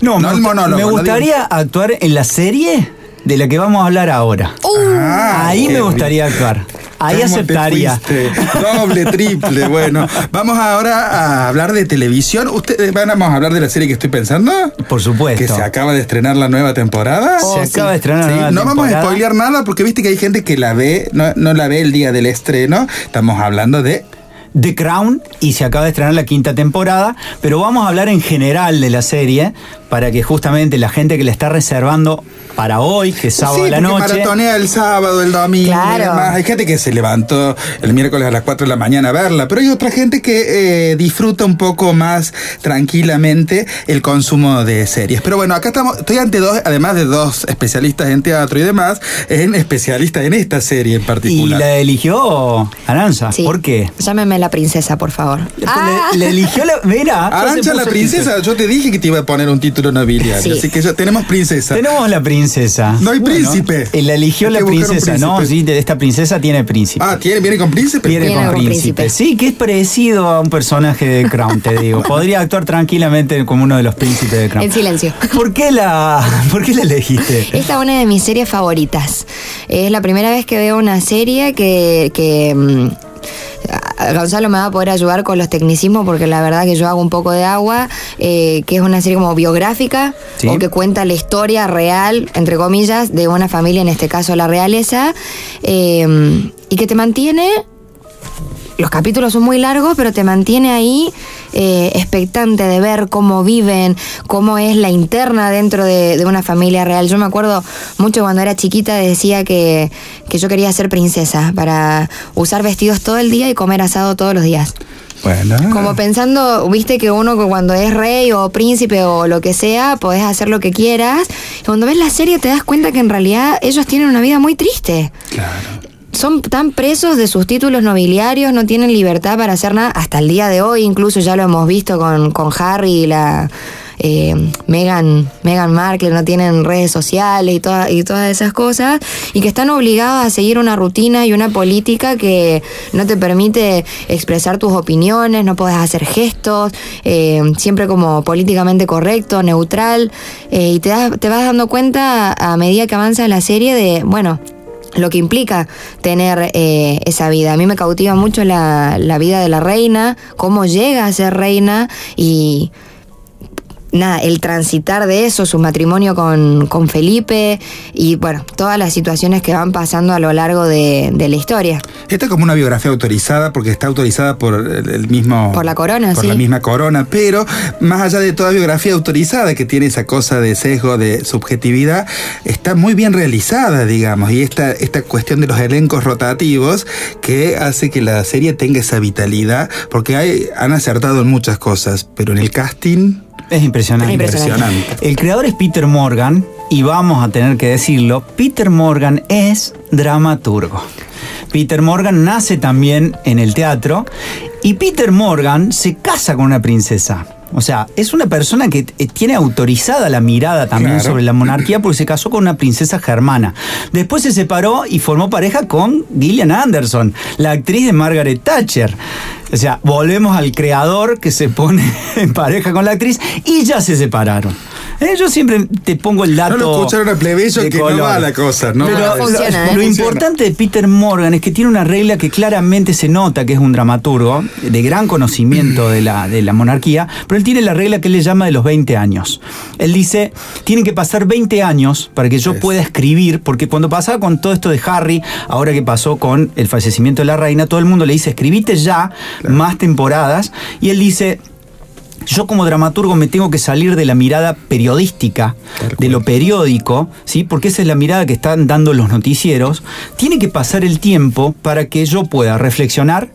No, No me, el gusta- monólogo, me no gustaría actuar en la serie de la que vamos a hablar ahora. Ah, Ahí me gustaría actuar. Ahí ¿Cómo te aceptaría. Doble, triple. Bueno, vamos ahora a hablar de televisión. ¿Ustedes van a hablar de la serie que estoy pensando? Por supuesto. Que se acaba de estrenar la nueva temporada. Se Oh, acaba sí. de estrenar Sí, una nueva no vamos a spoilear nada porque viste que hay gente que la ve, no, no la ve el día del estreno. Estamos hablando de. The Crown y se acaba de estrenar la quinta temporada, pero vamos a hablar en general de la serie para que justamente la gente que la está reservando para hoy, que es sábado sí, a la noche, maratonea el sábado, el domingo. Claro. y demás. Hay gente que se levantó el miércoles a las 4 de la mañana a verla, pero hay otra gente que eh, disfruta un poco más tranquilamente el consumo de series. Pero bueno, acá estamos, estoy ante dos, además de dos especialistas en teatro y demás, en especialistas en esta serie en y particular. la eligió Aranza. Sí. ¿Por qué? Llámeme la princesa, por favor. Ah. Le, le eligió la. Mira. se la princesa, yo te dije que te iba a poner un título nobiliario, Sí. así que ya tenemos princesa. Tenemos la princesa. No hay príncipe. La eligió la princesa. No, sí, de- esta princesa tiene príncipe. Ah, ¿tiene, viene con príncipe. Viene Viene con con príncipe. príncipe. Sí, que es parecido a un personaje de Crown, te digo. Podría actuar tranquilamente como uno de los príncipes de Crown. En silencio. ¿Por qué la, por qué la elegiste? Esta es una de mis series favoritas. Es la primera vez que veo una serie que, que, mm, Gonzalo me va a poder ayudar con los tecnicismos porque la verdad que yo hago un poco de agua, eh, que es una serie como biográfica Sí. o que cuenta la historia real, entre comillas, de una familia, en este caso la realeza, eh, y que te mantiene los capítulos son muy largos, pero te mantiene ahí eh, expectante de ver cómo viven, cómo es la interna dentro de, de una familia real. Yo me acuerdo mucho cuando era chiquita decía que, que yo quería ser princesa para usar vestidos todo el día y comer asado todos los días. Bueno. Como pensando, viste que uno cuando es rey o príncipe o lo que sea, podés hacer lo que quieras. Y cuando ves la serie te das cuenta que en realidad ellos tienen una vida muy triste Claro. Son tan presos de sus títulos nobiliarios, no tienen libertad para hacer nada, hasta el día de hoy, incluso ya lo hemos visto con, con Harry y la eh, Meghan, Meghan Markle, no tienen redes sociales y, toda- y todas esas cosas, y que están obligados a seguir una rutina y una política que no te permite expresar tus opiniones, no puedes hacer gestos, eh, siempre como políticamente correcto, neutral, eh, y te, das- te vas dando cuenta a medida que avanza la serie de, bueno, lo que implica tener eh, esa vida. A mí me cautiva mucho la, la vida de la reina, cómo llega a ser reina y nada, el transitar de eso, su matrimonio con, con Felipe y bueno, todas las situaciones que van pasando a lo largo de, de la historia. Esta es como una biografía autorizada porque está autorizada por el, mismo. Por la corona, por sí. la misma corona, pero más allá de toda biografía autorizada que tiene esa cosa de sesgo, de subjetividad, está muy bien realizada, digamos. Y esta, esta cuestión de los elencos rotativos que hace que la serie tenga esa vitalidad, porque hay, han acertado en muchas cosas, pero en el casting. Es impresionante. Es impresionante. El creador es Peter Morgan y vamos a tener que decirlo, Peter Morgan es dramaturgo. Peter Morgan nace también en el teatro y Peter Morgan se casa con una princesa. O sea, es una persona que eh, tiene autorizada la mirada también Claro. sobre la monarquía porque se casó con una princesa germana. Después se separó y formó pareja con Gillian Anderson, la actriz de Margaret Thatcher. O sea, volvemos al creador que se pone en pareja con la actriz y ya se separaron. Eh, yo siempre te pongo el dato. No lo escucharon a plebeyo que no color. va la cosa, ¿no? Pero No, lo- funciona, lo, ¿eh? Importante de Peter Morgan es que tiene una regla que claramente se nota que es un dramaturgo de gran conocimiento de la, de la monarquía, pero él tiene la regla que él le llama de los 20 años. Él dice, tienen que pasar 20 años para que yo Sí. pueda escribir, porque cuando pasaba con todo esto de Harry, ahora que pasó con el fallecimiento de la reina, todo el mundo le dice, escribite ya más temporadas, y él dice, yo como dramaturgo me tengo que salir de la mirada periodística, de lo periódico, ¿sí? porque esa es la mirada que están dando los noticieros. Tiene que pasar el tiempo para que yo pueda reflexionar,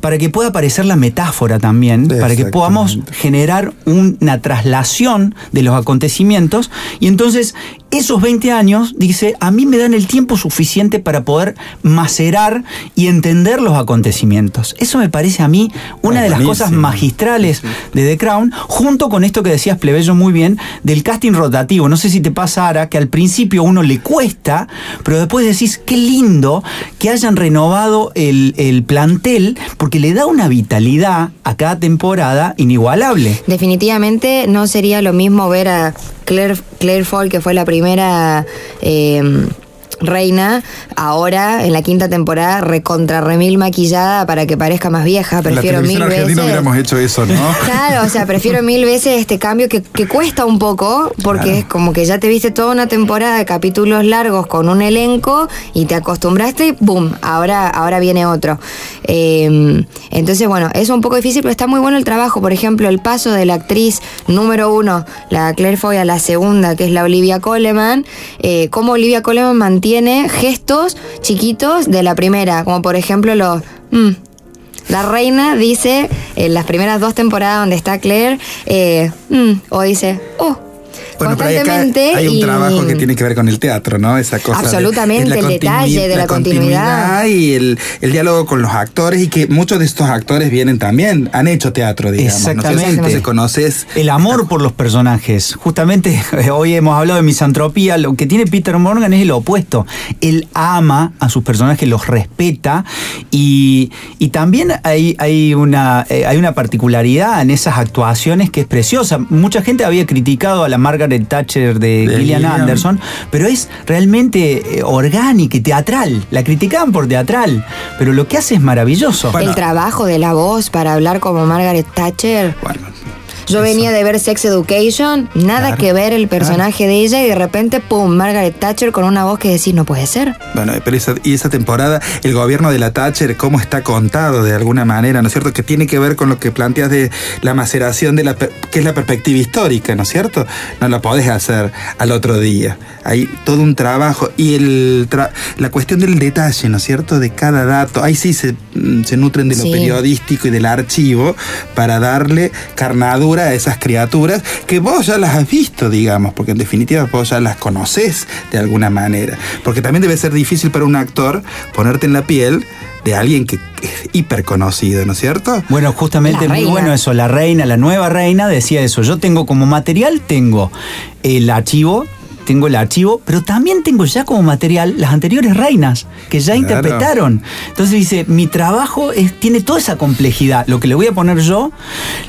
para que pueda aparecer la metáfora también, para que podamos generar una traslación de los acontecimientos. Y entonces, esos 20 años, dice, a mí me dan el tiempo suficiente para poder macerar y entender los acontecimientos. Eso me parece a mí una de las cosas magistrales de The Crown, junto con esto que decías, Plebeyo, muy bien, del casting rotativo. No sé si te pasa, Ara, que al principio a uno le cuesta, pero después decís, qué lindo que hayan renovado el, el plantel, porque le da una vitalidad a cada temporada inigualable. Definitivamente no sería lo mismo ver a Claire, Claire Foy, que fue la primera eh, reina, ahora en la quinta temporada recontra remil maquillada para que parezca más vieja. En la Prefiero mil veces. hubiéramos hecho eso, ¿no? Claro, o sea, prefiero mil veces este cambio que, que cuesta un poco, porque Claro. es como que ya te viste toda una temporada de capítulos largos con un elenco y te acostumbraste y ¡boom! Ahora, ahora viene otro. Eh, entonces, bueno, es un poco difícil, pero está muy bueno el trabajo. Por ejemplo, el paso de la actriz número uno, la Claire Foy, a la segunda, que es la Olivia Coleman, eh, cómo Olivia Coleman mantiene gestos chiquitos de la primera, como por ejemplo los... mm, la reina dice en las primeras dos temporadas donde está Claire, eh, mm, o dice, oh, Bueno, pero hay, acá- constantemente. hay un y- trabajo que tiene que ver con el teatro, ¿no? Esa cosa. de- Absolutamente, es el detalle de la continuidad. y el, el diálogo con los actores y que muchos de estos actores vienen también, han hecho teatro, digamos. ¿no? Exactamente. Entonces conoces El amor por los personajes. Justamente hoy hemos hablado de misantropía. Lo que tiene Peter Morgan es el opuesto. Él ama a sus personajes, los respeta y, y también hay, hay, una, eh, hay una particularidad en esas actuaciones que es preciosa. Mucha gente había criticado a la Margaret Thatcher de, De Gillian. Anderson, pero es realmente eh, orgánica y teatral. La criticaban por teatral, pero lo que hace es maravilloso. Bueno. El trabajo de la voz para hablar como Margaret Thatcher. Bueno, Yo eso. venía de ver Sex Education, nada Claro, que ver el personaje de ella y de repente, ¡pum! Margaret Thatcher con una voz que decís, no puede ser. Bueno, pero esa, y esa temporada, el gobierno de la Thatcher, cómo está contado de alguna manera, ¿no es cierto? Que tiene que ver con lo que planteas de la maceración de la que es la perspectiva histórica, ¿no es cierto? No la podés hacer al otro día. Hay todo un trabajo y el tra- la cuestión del detalle, ¿no es cierto? De cada dato. Ahí sí se, se nutren de lo Sí. periodístico y del archivo para darle carnadura a esas criaturas que vos ya las has visto, digamos, porque en definitiva vos ya las conoces de alguna manera. Porque también debe ser difícil para un actor ponerte en la piel de alguien que es hiper conocido, ¿no es cierto? Bueno, justamente muy bueno eso. La reina, la nueva reina, decía eso. Yo tengo como material, tengo el archivo, tengo el archivo, pero también tengo ya como material las anteriores reinas que ya Claro. interpretaron. Entonces dice, mi trabajo es, tiene toda esa complejidad. Lo que le voy a poner yo,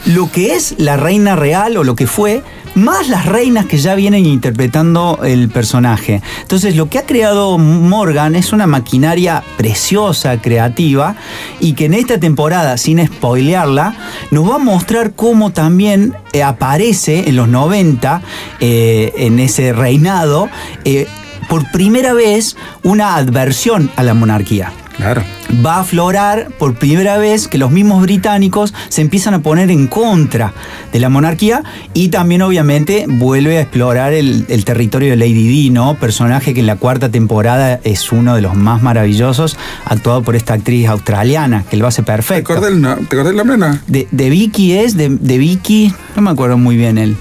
lo que es la reina real o lo que fue, más las reinas que ya vienen interpretando el personaje. Entonces, lo que ha creado Morgan es una maquinaria preciosa, creativa, y que en esta temporada, sin spoilearla, nos va a mostrar cómo también eh, aparece en los 90, eh, en ese reinado, eh, por primera vez una adversión a la monarquía Claro. Va a aflorar por primera vez que los mismos británicos se empiezan a poner en contra de la monarquía y también obviamente vuelve a explorar el, el territorio de Lady Di, ¿no? Personaje que en la cuarta temporada es uno de los más maravillosos, actuado por esta actriz australiana, que lo hace ¿Te perfecto. acordás el, no- ¿te acordás el nombre no? De, de Vicky es, de, de Vicky, no me acuerdo muy bien él.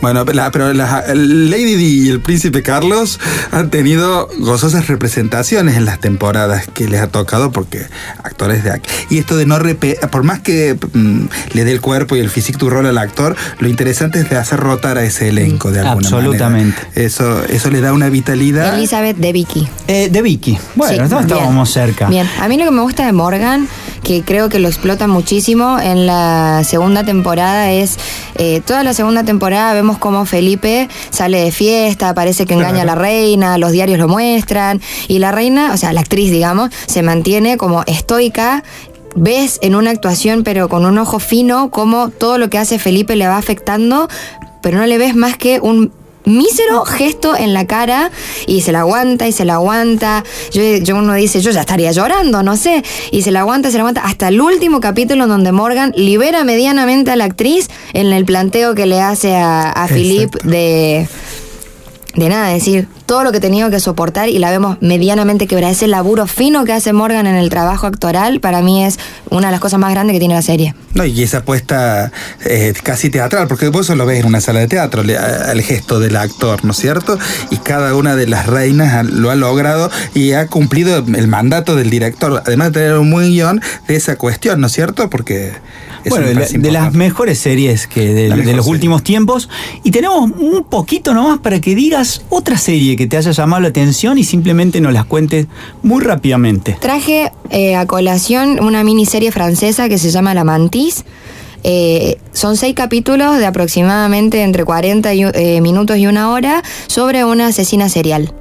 Bueno, la- pero la- Lady Di y el príncipe Carlos han tenido gozosas representaciones en las temporadas que les ha tocado porque actores de ac- y esto de no repe- por más que mm, le dé el cuerpo y el físico tu rol al actor, lo interesante es de hacer rotar a ese elenco de alguna Absolutamente. manera. Eso eso le da una vitalidad. Elizabeth de Vicky. Eh, de Vicky. Bueno, Sí, entonces estábamos cerca. Bien, a mí lo que me gusta de Morgan, que creo que lo explota muchísimo en la segunda temporada, es eh, toda la segunda temporada vemos como Felipe sale de fiesta, parece que engaña a la reina, los diarios lo muestran, y la reina, o sea, la actriz, digamos, se mantiene como estoica. Ves en una actuación, pero con un ojo fino, cómo todo lo que hace Felipe le va afectando, pero no le ves más que un mísero gesto en la cara y se la aguanta y se la aguanta. Yo, yo uno dice, yo ya estaría llorando, no sé. Y se la aguanta, se la aguanta. Hasta el último capítulo en donde Morgan libera medianamente a la actriz en el planteo que le hace a, a Philip de... De nada, decir, todo lo que he tenido que soportar y la vemos medianamente quebrada. Ese laburo fino que hace Morgan en el trabajo actoral, para mí es una de las cosas más grandes que tiene la serie. No, y esa apuesta eh, casi teatral, porque vos eso lo ves en una sala de teatro, el gesto del actor, ¿no es cierto? Y cada una de las reinas lo ha logrado y ha cumplido el mandato del director, además de tener un buen guion de esa cuestión, ¿no es cierto? Porque eso Bueno, de, las mejores series que de, La de mejor los serie. últimos tiempos. Y tenemos un poquito nomás para que digas otra serie que te haya llamado la atención y simplemente nos las cuentes muy rápidamente. Traje eh, a colación una miniserie francesa que se llama La Mantis. Eh, son seis capítulos de aproximadamente entre 40 y, eh, minutos y una hora sobre una asesina serial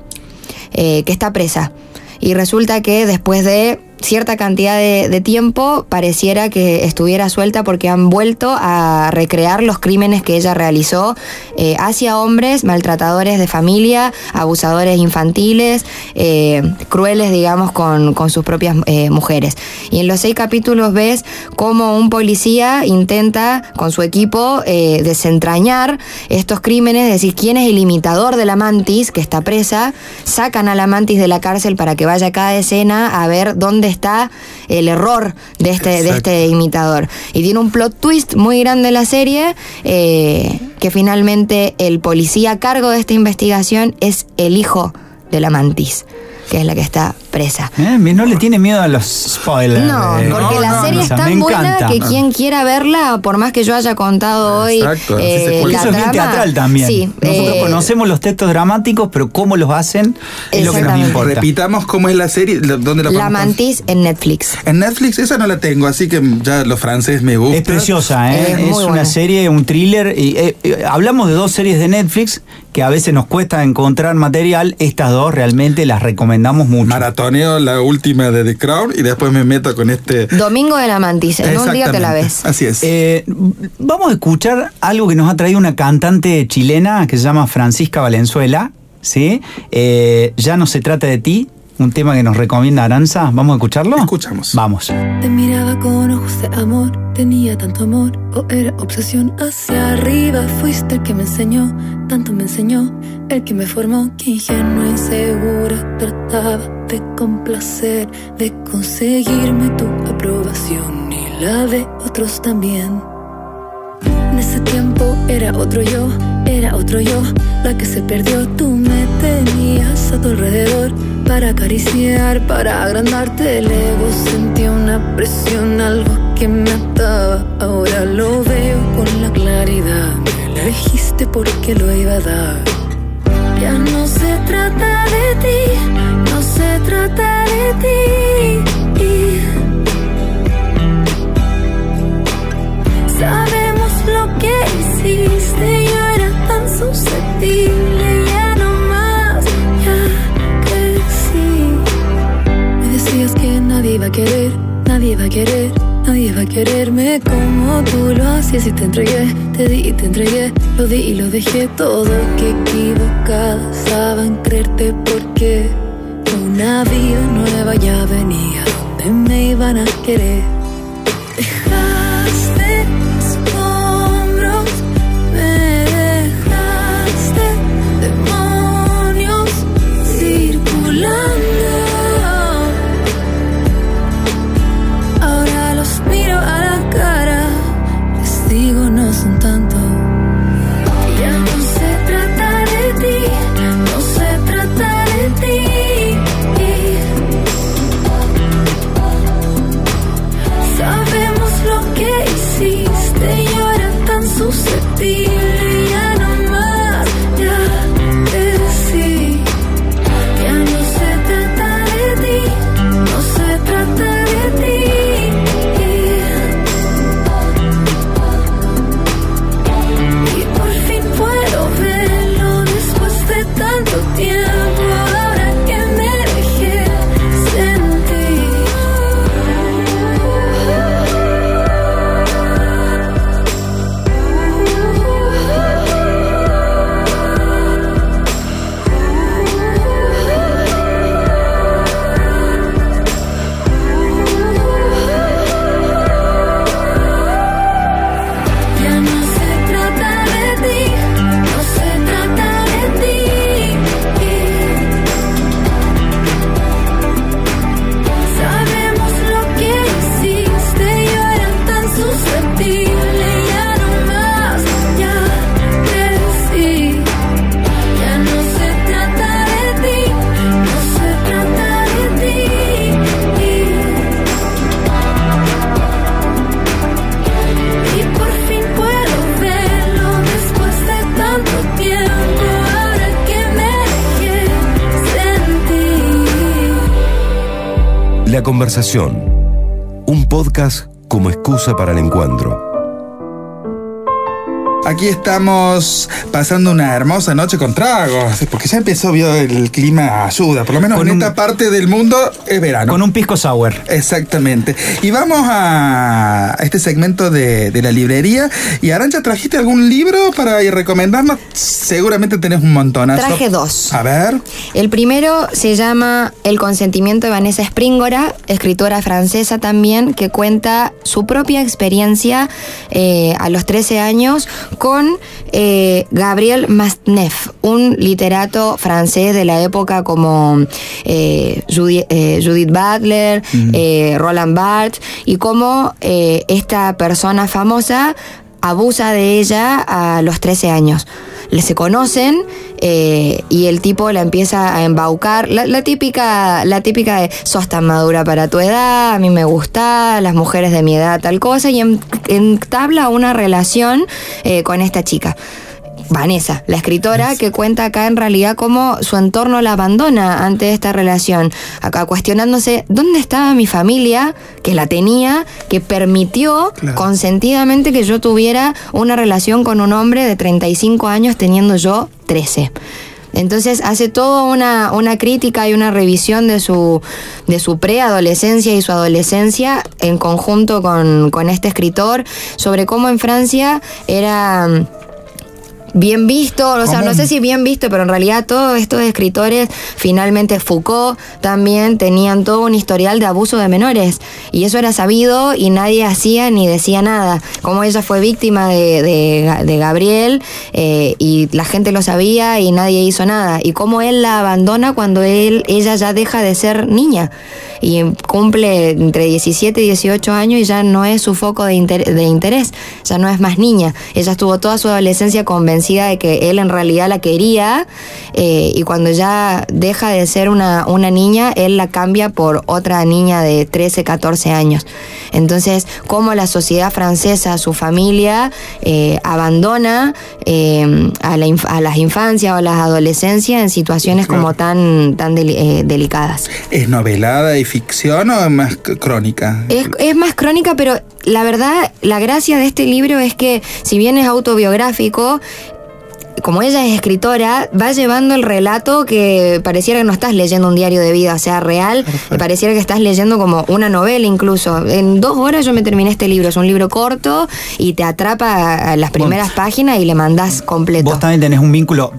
eh, que está presa. Y resulta que después de cierta cantidad de, tiempo pareciera que estuviera suelta porque han vuelto a recrear los crímenes que ella realizó eh, hacia hombres, maltratadores de familia, abusadores infantiles, eh, crueles, digamos, con, sus propias eh, mujeres. Y en los seis capítulos ves cómo un policía intenta con su equipo desentrañar estos crímenes, es decir, quién es el imitador de la mantis que está presa, sacan a la mantis de la cárcel para que vaya cada escena a ver dónde está el error de este, de este imitador. Y tiene un plot twist muy grande la serie, eh, que finalmente el policía a cargo de esta investigación es el hijo de la mantis, que es la que está Eh, No le tiene miedo a los spoilers. No, eh. porque la serie es tan buena encanta. que quien quiera verla, por más que yo haya contado hoy Exacto, eh, la eso es bien trama, teatral también. Sí, Nosotros eh, conocemos los textos dramáticos, pero cómo los hacen es lo que nos importa. Repitamos cómo es la serie, dónde la La mantis en Netflix. En Netflix esa no la tengo, así que ya los franceses me gustan. Es preciosa, ¿eh? Es una buena. serie, un thriller. Y, eh, eh, hablamos de dos series de Netflix que a veces nos cuesta encontrar material. Estas dos realmente las recomendamos mucho. Maratoneo la última de The Crown y después me meto con este. Domingo de la mantis, en un día te la ves. Así es. Eh, vamos a escuchar algo que nos ha traído una cantante chilena que se llama Francisca Valenzuela. ¿sí? Eh, ya no se trata de ti, un tema que nos recomienda Aranza. ¿Vamos a escucharlo? Escuchamos. Vamos. Te miraba con ojos de amor, tenía tanto amor o era obsesión hacia arriba. Fuiste el que me enseñó, tanto me enseñó, el que me formó, que ingenua y segura trataba de complacer, de conseguirme tu aprobación y la de otros también. Tiempo era otro yo, era otro yo, la que se perdió. Tú me tenías a tu alrededor para acariciar, para agrandarte el ego. Sentí una presión, algo que me ataba. Ahora lo veo con la claridad. Me elegiste porque lo iba a dar. Ya no se trata de ti, no se trata de ti. Sabemos lo yo era tan susceptible, ya no más, ya sí. Me decías que nadie iba a querer, nadie iba a querer, nadie iba a quererme como tú lo hacías y te entregué, te di y te entregué, lo di y lo dejé todo, que equivocada estaba creerte porque una vida nueva ya venía, donde me iban a querer. Conversación. Un podcast como excusa para el encuentro. Aquí estamos pasando una hermosa noche con tragos, porque ya empezó, vio, el clima ayuda, por lo menos Con en un- esta parte del mundo es verano. Con un pisco sour. Exactamente. Y vamos a este segmento de, de la librería. Y Arancha, ¿trajiste algún libro para recomendarnos? Seguramente tenés un montón. Traje dos. A ver. El primero se llama El consentimiento de Vanessa Springora, escritora francesa también, que cuenta su propia experiencia eh, a los 13 años con eh, Gabriel Masneff, un literato francés de la época como eh, eh, Judith Butler, eh, Roland Barthes, y cómo esta persona famosa abusa de ella a los 13 años. Se conocen eh, y el tipo la empieza a embaucar. La, la típica, la típica de sos tan madura para tu edad, a mí me gusta, las mujeres de mi edad, tal cosa, y en- entabla una relación eh, con esta chica. Vanessa, la escritora que cuenta acá en realidad cómo su entorno la abandona ante esta relación. Acá cuestionándose dónde estaba mi familia, que la tenía, que permitió Claro. consentidamente que yo tuviera una relación con un hombre de 35 años teniendo yo 13. Entonces hace toda una, una crítica y una revisión de su, de su preadolescencia y su adolescencia en conjunto con, con este escritor sobre cómo en Francia era bien visto, o sea, ¿Cómo? no sé si bien visto, pero en realidad todos estos escritores, finalmente Foucault, también tenían todo un historial de abuso de menores. Y eso era sabido y nadie hacía ni decía nada. Como ella fue víctima de, de- de Gabriel eh, y la gente lo sabía y nadie hizo nada. Y cómo él la abandona cuando él, ella ya deja de ser niña y cumple entre 17 y 18 años y ya no es su foco de, inter- de interés, ya no es más niña. Ella estuvo toda su adolescencia convencida de que él en realidad la quería eh, y cuando ya deja de ser una, una niña, él la cambia por otra niña de 13, 14 años. Entonces, cómo la sociedad francesa, su familia, eh, abandona eh, a, la a las infancias o a las adolescencias en situaciones como tan, tan deli- delicadas. ¿Es novelada y ficción o es más crónica? Es, es más crónica, pero la verdad, la gracia de este libro es que, si bien es autobiográfico, como ella es escritora, va llevando el relato que pareciera que no estás leyendo un diario de vida, o sea, real, pareciera que estás leyendo como una novela incluso. En dos horas yo me terminé este libro, es un libro corto y te atrapa a las primeras páginas y le mandás completo. Vos también tenés un vínculo,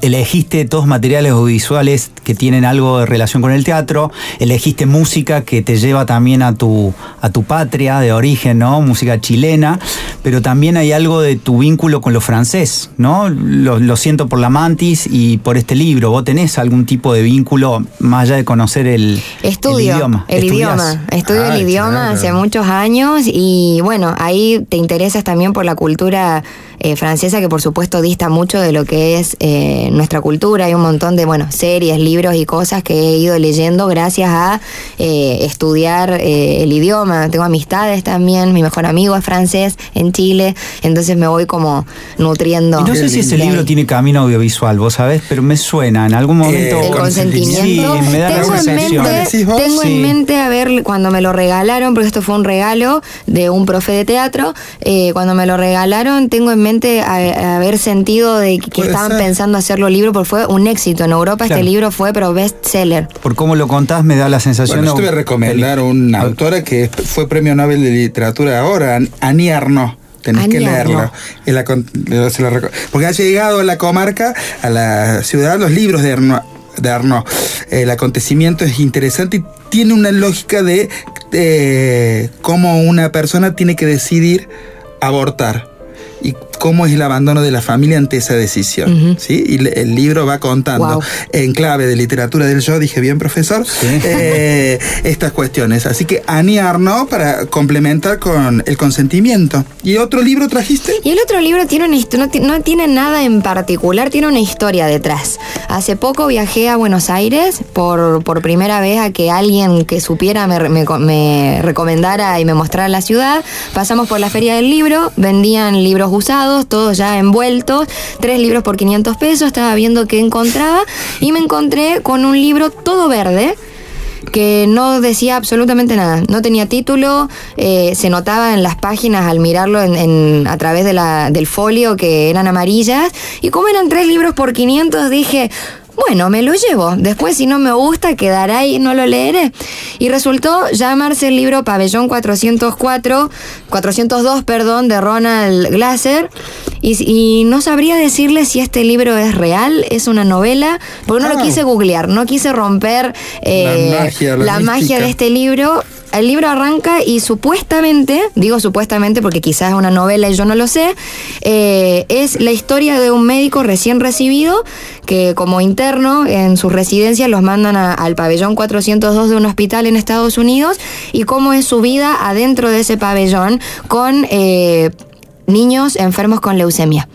elegiste todos materiales audiovisuales que tienen algo de relación con el teatro, elegiste música que te lleva también a tu, a tu patria de origen, ¿no? Música chilena, pero también hay algo de tu vínculo con lo francés, ¿no? Lo, lo siento por la mantis y por este libro. ¿Vos tenés algún tipo de vínculo más allá de conocer el, Estudio el idioma? el ¿Estudiás? idioma. Estudio el idioma claro. hace muchos años y bueno, ahí te interesas también por la cultura eh, francesa que por supuesto dista mucho de lo que es eh, nuestra cultura. Hay un montón de bueno series, libros y cosas que he ido leyendo gracias a eh, estudiar eh, el idioma. Tengo amistades también, mi mejor amigo es francés en Chile, entonces me voy como nutriendo. Y no sé si ese libro tiene camino audiovisual, vos sabés, pero me suena en algún momento. Eh, El consentimiento. Sí, me da la tengo en sensación. mente, tengo Sí. en mente a ver cuando me lo regalaron, porque esto fue un regalo de un profe de teatro. eh, cuando me lo regalaron, tengo en mente a- haber sentido de que estaban ser. pensando hacerlo libro, porque fue un éxito. En Europa Claro. este libro fue, pero bestseller. Por cómo lo contás, me da la sensación. Bueno, yo te voy a recomendar una A ver. autora que fue premio Nobel de Literatura ahora, Annie Arnaud. Tenés que leerlo. La la porque ha llegado a la comarca, a la ciudad, los libros de Arnaud. De Arnaud. El acontecimiento es interesante y tiene una lógica de eh, cómo una persona tiene que decidir abortar y cómo es el abandono de la familia ante esa decisión. Ujú. ¿sí? Y le- el libro va contando Wow. en clave de literatura del yo, dije bien, profesor, Sí. eh, estas cuestiones. Así que Annie Arnaud para complementar con el consentimiento. ¿Y otro libro trajiste? Y el otro libro tiene una no tiene nada en particular, tiene una historia detrás. Hace poco viajé a Buenos Aires por, por primera vez a que alguien que supiera me, me me recomendara y me mostrara la ciudad. Pasamos por la feria del libro, vendían libros usados, todos ya envueltos, tres libros por 500 pesos, estaba viendo qué encontraba y me encontré con un libro todo verde que no decía absolutamente nada, no tenía título, eh, se notaba en las páginas al mirarlo en- en- a través de la- del folio que eran amarillas, y como eran tres libros por 500, dije... Bueno, me lo llevo. Después, si no me gusta, quedará ahí, no lo leeré. Y resultó llamarse el libro Pabellón 404, 402, perdón, de Ronald Glasser. Y, y no sabría decirle si este libro es real, es una novela, porque no lo Ah. quise googlear, no quise romper eh, La magia, la la magia de este libro. El libro arranca y supuestamente, digo supuestamente porque quizás es una novela y yo no lo sé, eh, es la historia de un médico recién recibido que como interno en su residencia los mandan al pabellón 402 de un hospital en Estados Unidos y cómo es su vida adentro de ese pabellón con eh, niños enfermos con leucemia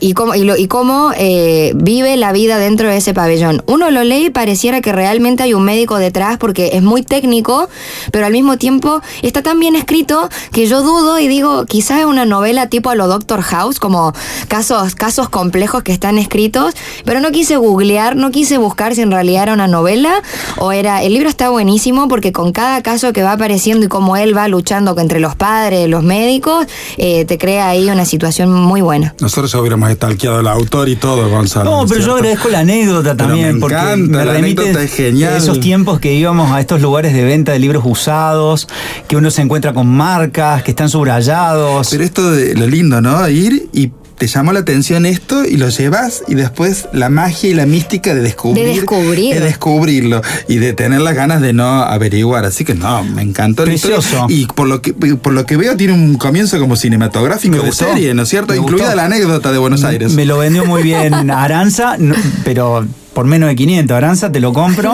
y cómo, y lo- y cómo eh, vive la vida dentro de ese pabellón. Uno lo lee y pareciera que realmente hay un médico detrás porque es muy técnico, pero al mismo tiempo está tan bien escrito que yo dudo y digo, quizás es una novela tipo a lo Doctor House, como casos, casos complejos que están escritos, pero no quise googlear, no quise buscar si en realidad era una novela o era... El libro está buenísimo porque con cada caso que va apareciendo y cómo él va luchando entre los padres, los médicos, eh, te crea ahí una situación muy buena. Nosotros estalqueado al autor y todo, Gonzalo. No, pero yo agradezco la anécdota también, me porque encanta, me la remite anécdota es genial. esos tiempos que íbamos a estos lugares de venta de libros usados, que uno se encuentra con marcas, que están subrayados. Pero esto de lo lindo, ¿no? Ir y te llamó la atención esto y lo llevas y después la magia y la mística de descubrir. De descubrir. De descubrirlo y de tener las ganas de no averiguar. Así que no, me encantó. Precioso. Y por lo que por lo que veo tiene un comienzo como cinematográfico Me de gustó. serie, ¿no es cierto? Me Incluida gustó. la anécdota de Buenos Aires. Me lo vendió muy bien Aranza, no- pero por menos de 500. Aranza, te lo compro.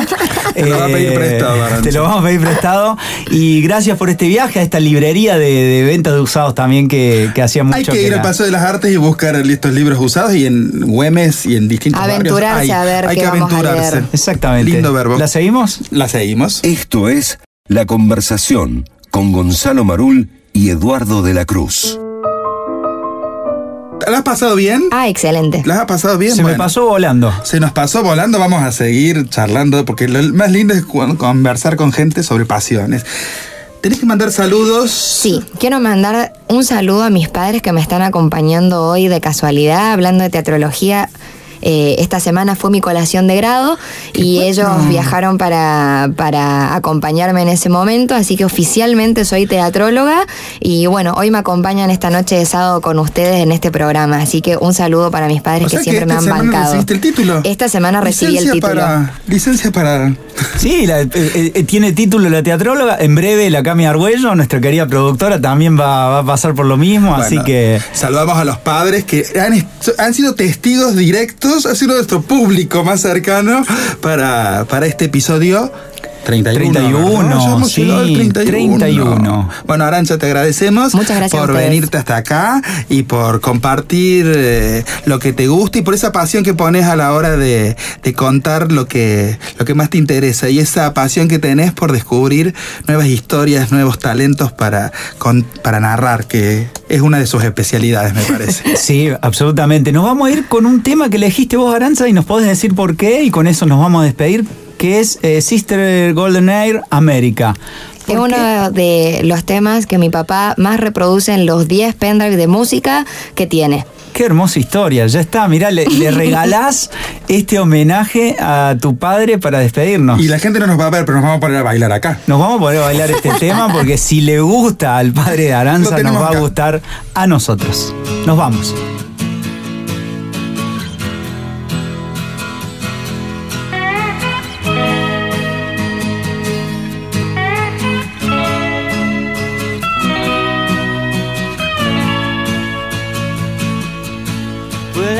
Te lo va a pedir prestado, Aranza. Te lo vamos a pedir prestado. Y gracias por este viaje a esta librería de, de ventas de usados también que, que hacía mucho Hay que ir al Paso de las Artes y buscar estos libros usados y en Güemes y en distintos Aventurarse barrios. a ver hay qué que vamos a aventurarse. leer. Exactamente. Lindo verbo. ¿La seguimos? La seguimos. Esto es La Conversación con Gonzalo Marul y Eduardo de la Cruz. ¿La has pasado bien? Ah, excelente. ¿La has pasado bien? Se me pasó volando. Se nos pasó volando, vamos a seguir charlando porque lo más lindo es conversar con gente sobre pasiones. Tenés que mandar saludos. Sí, quiero mandar un saludo a mis padres que me están acompañando hoy de casualidad, hablando de teatrología. Eh, esta semana fue mi colación de grado y bueno. ellos viajaron para, para acompañarme en ese momento, así que oficialmente soy teatróloga y bueno, hoy me acompañan esta noche de sábado con ustedes en este programa, así que un saludo para mis padres O sea que siempre me han bancado. recibiste el título. Esta semana recibí el título. Para, licencia para. Sí, la- eh, eh, tiene título la teatróloga. En breve, la Cami Arguello, nuestra querida productora, también va, va a pasar por lo mismo. así que. Saludamos a los padres que han, han sido testigos directos, ha sido nuestro público más cercano para, para este episodio. 31. 31, ¿no? Ya hemos sí, llegado al 31. 31. Bueno, Arancha, te agradecemos Muchas gracias a por venirte hasta acá y por compartir eh, lo que te gusta y por esa pasión que pones a la hora de, de contar lo que, lo que más te interesa y esa pasión que tenés por descubrir nuevas historias, nuevos talentos para, con- para narrar, que es una de sus especialidades, me parece. Sí, absolutamente. Nos vamos a ir con un tema que elegiste vos, Aranza, y nos podés decir por qué, y con eso nos vamos a despedir, que es eh, Sister Golden Air América. Es uno de los temas que mi papá más reproduce en los 10 pendrive de música que tiene. Qué hermosa historia, ya está, mirá, le, le regalás este homenaje a tu padre para despedirnos. Y la gente no nos va a ver, pero nos vamos a poner a bailar acá. Nos vamos a poder bailar este tema porque si le gusta al padre de Aranza, nos va a gustar a nosotros. Nos vamos.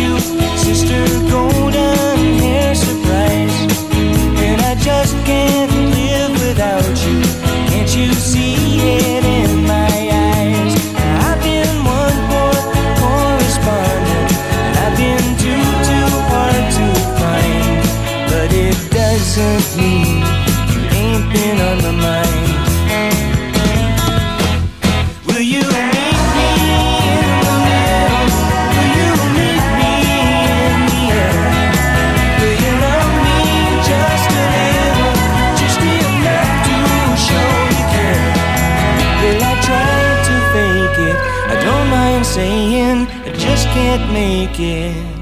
you, sister golden hair surprise. And I just can't live without you. Can't you see it in my eyes? I've been one poor correspondent, and I've been too hard to find. But it doesn't mean you ain't been on my mind. Can't make it.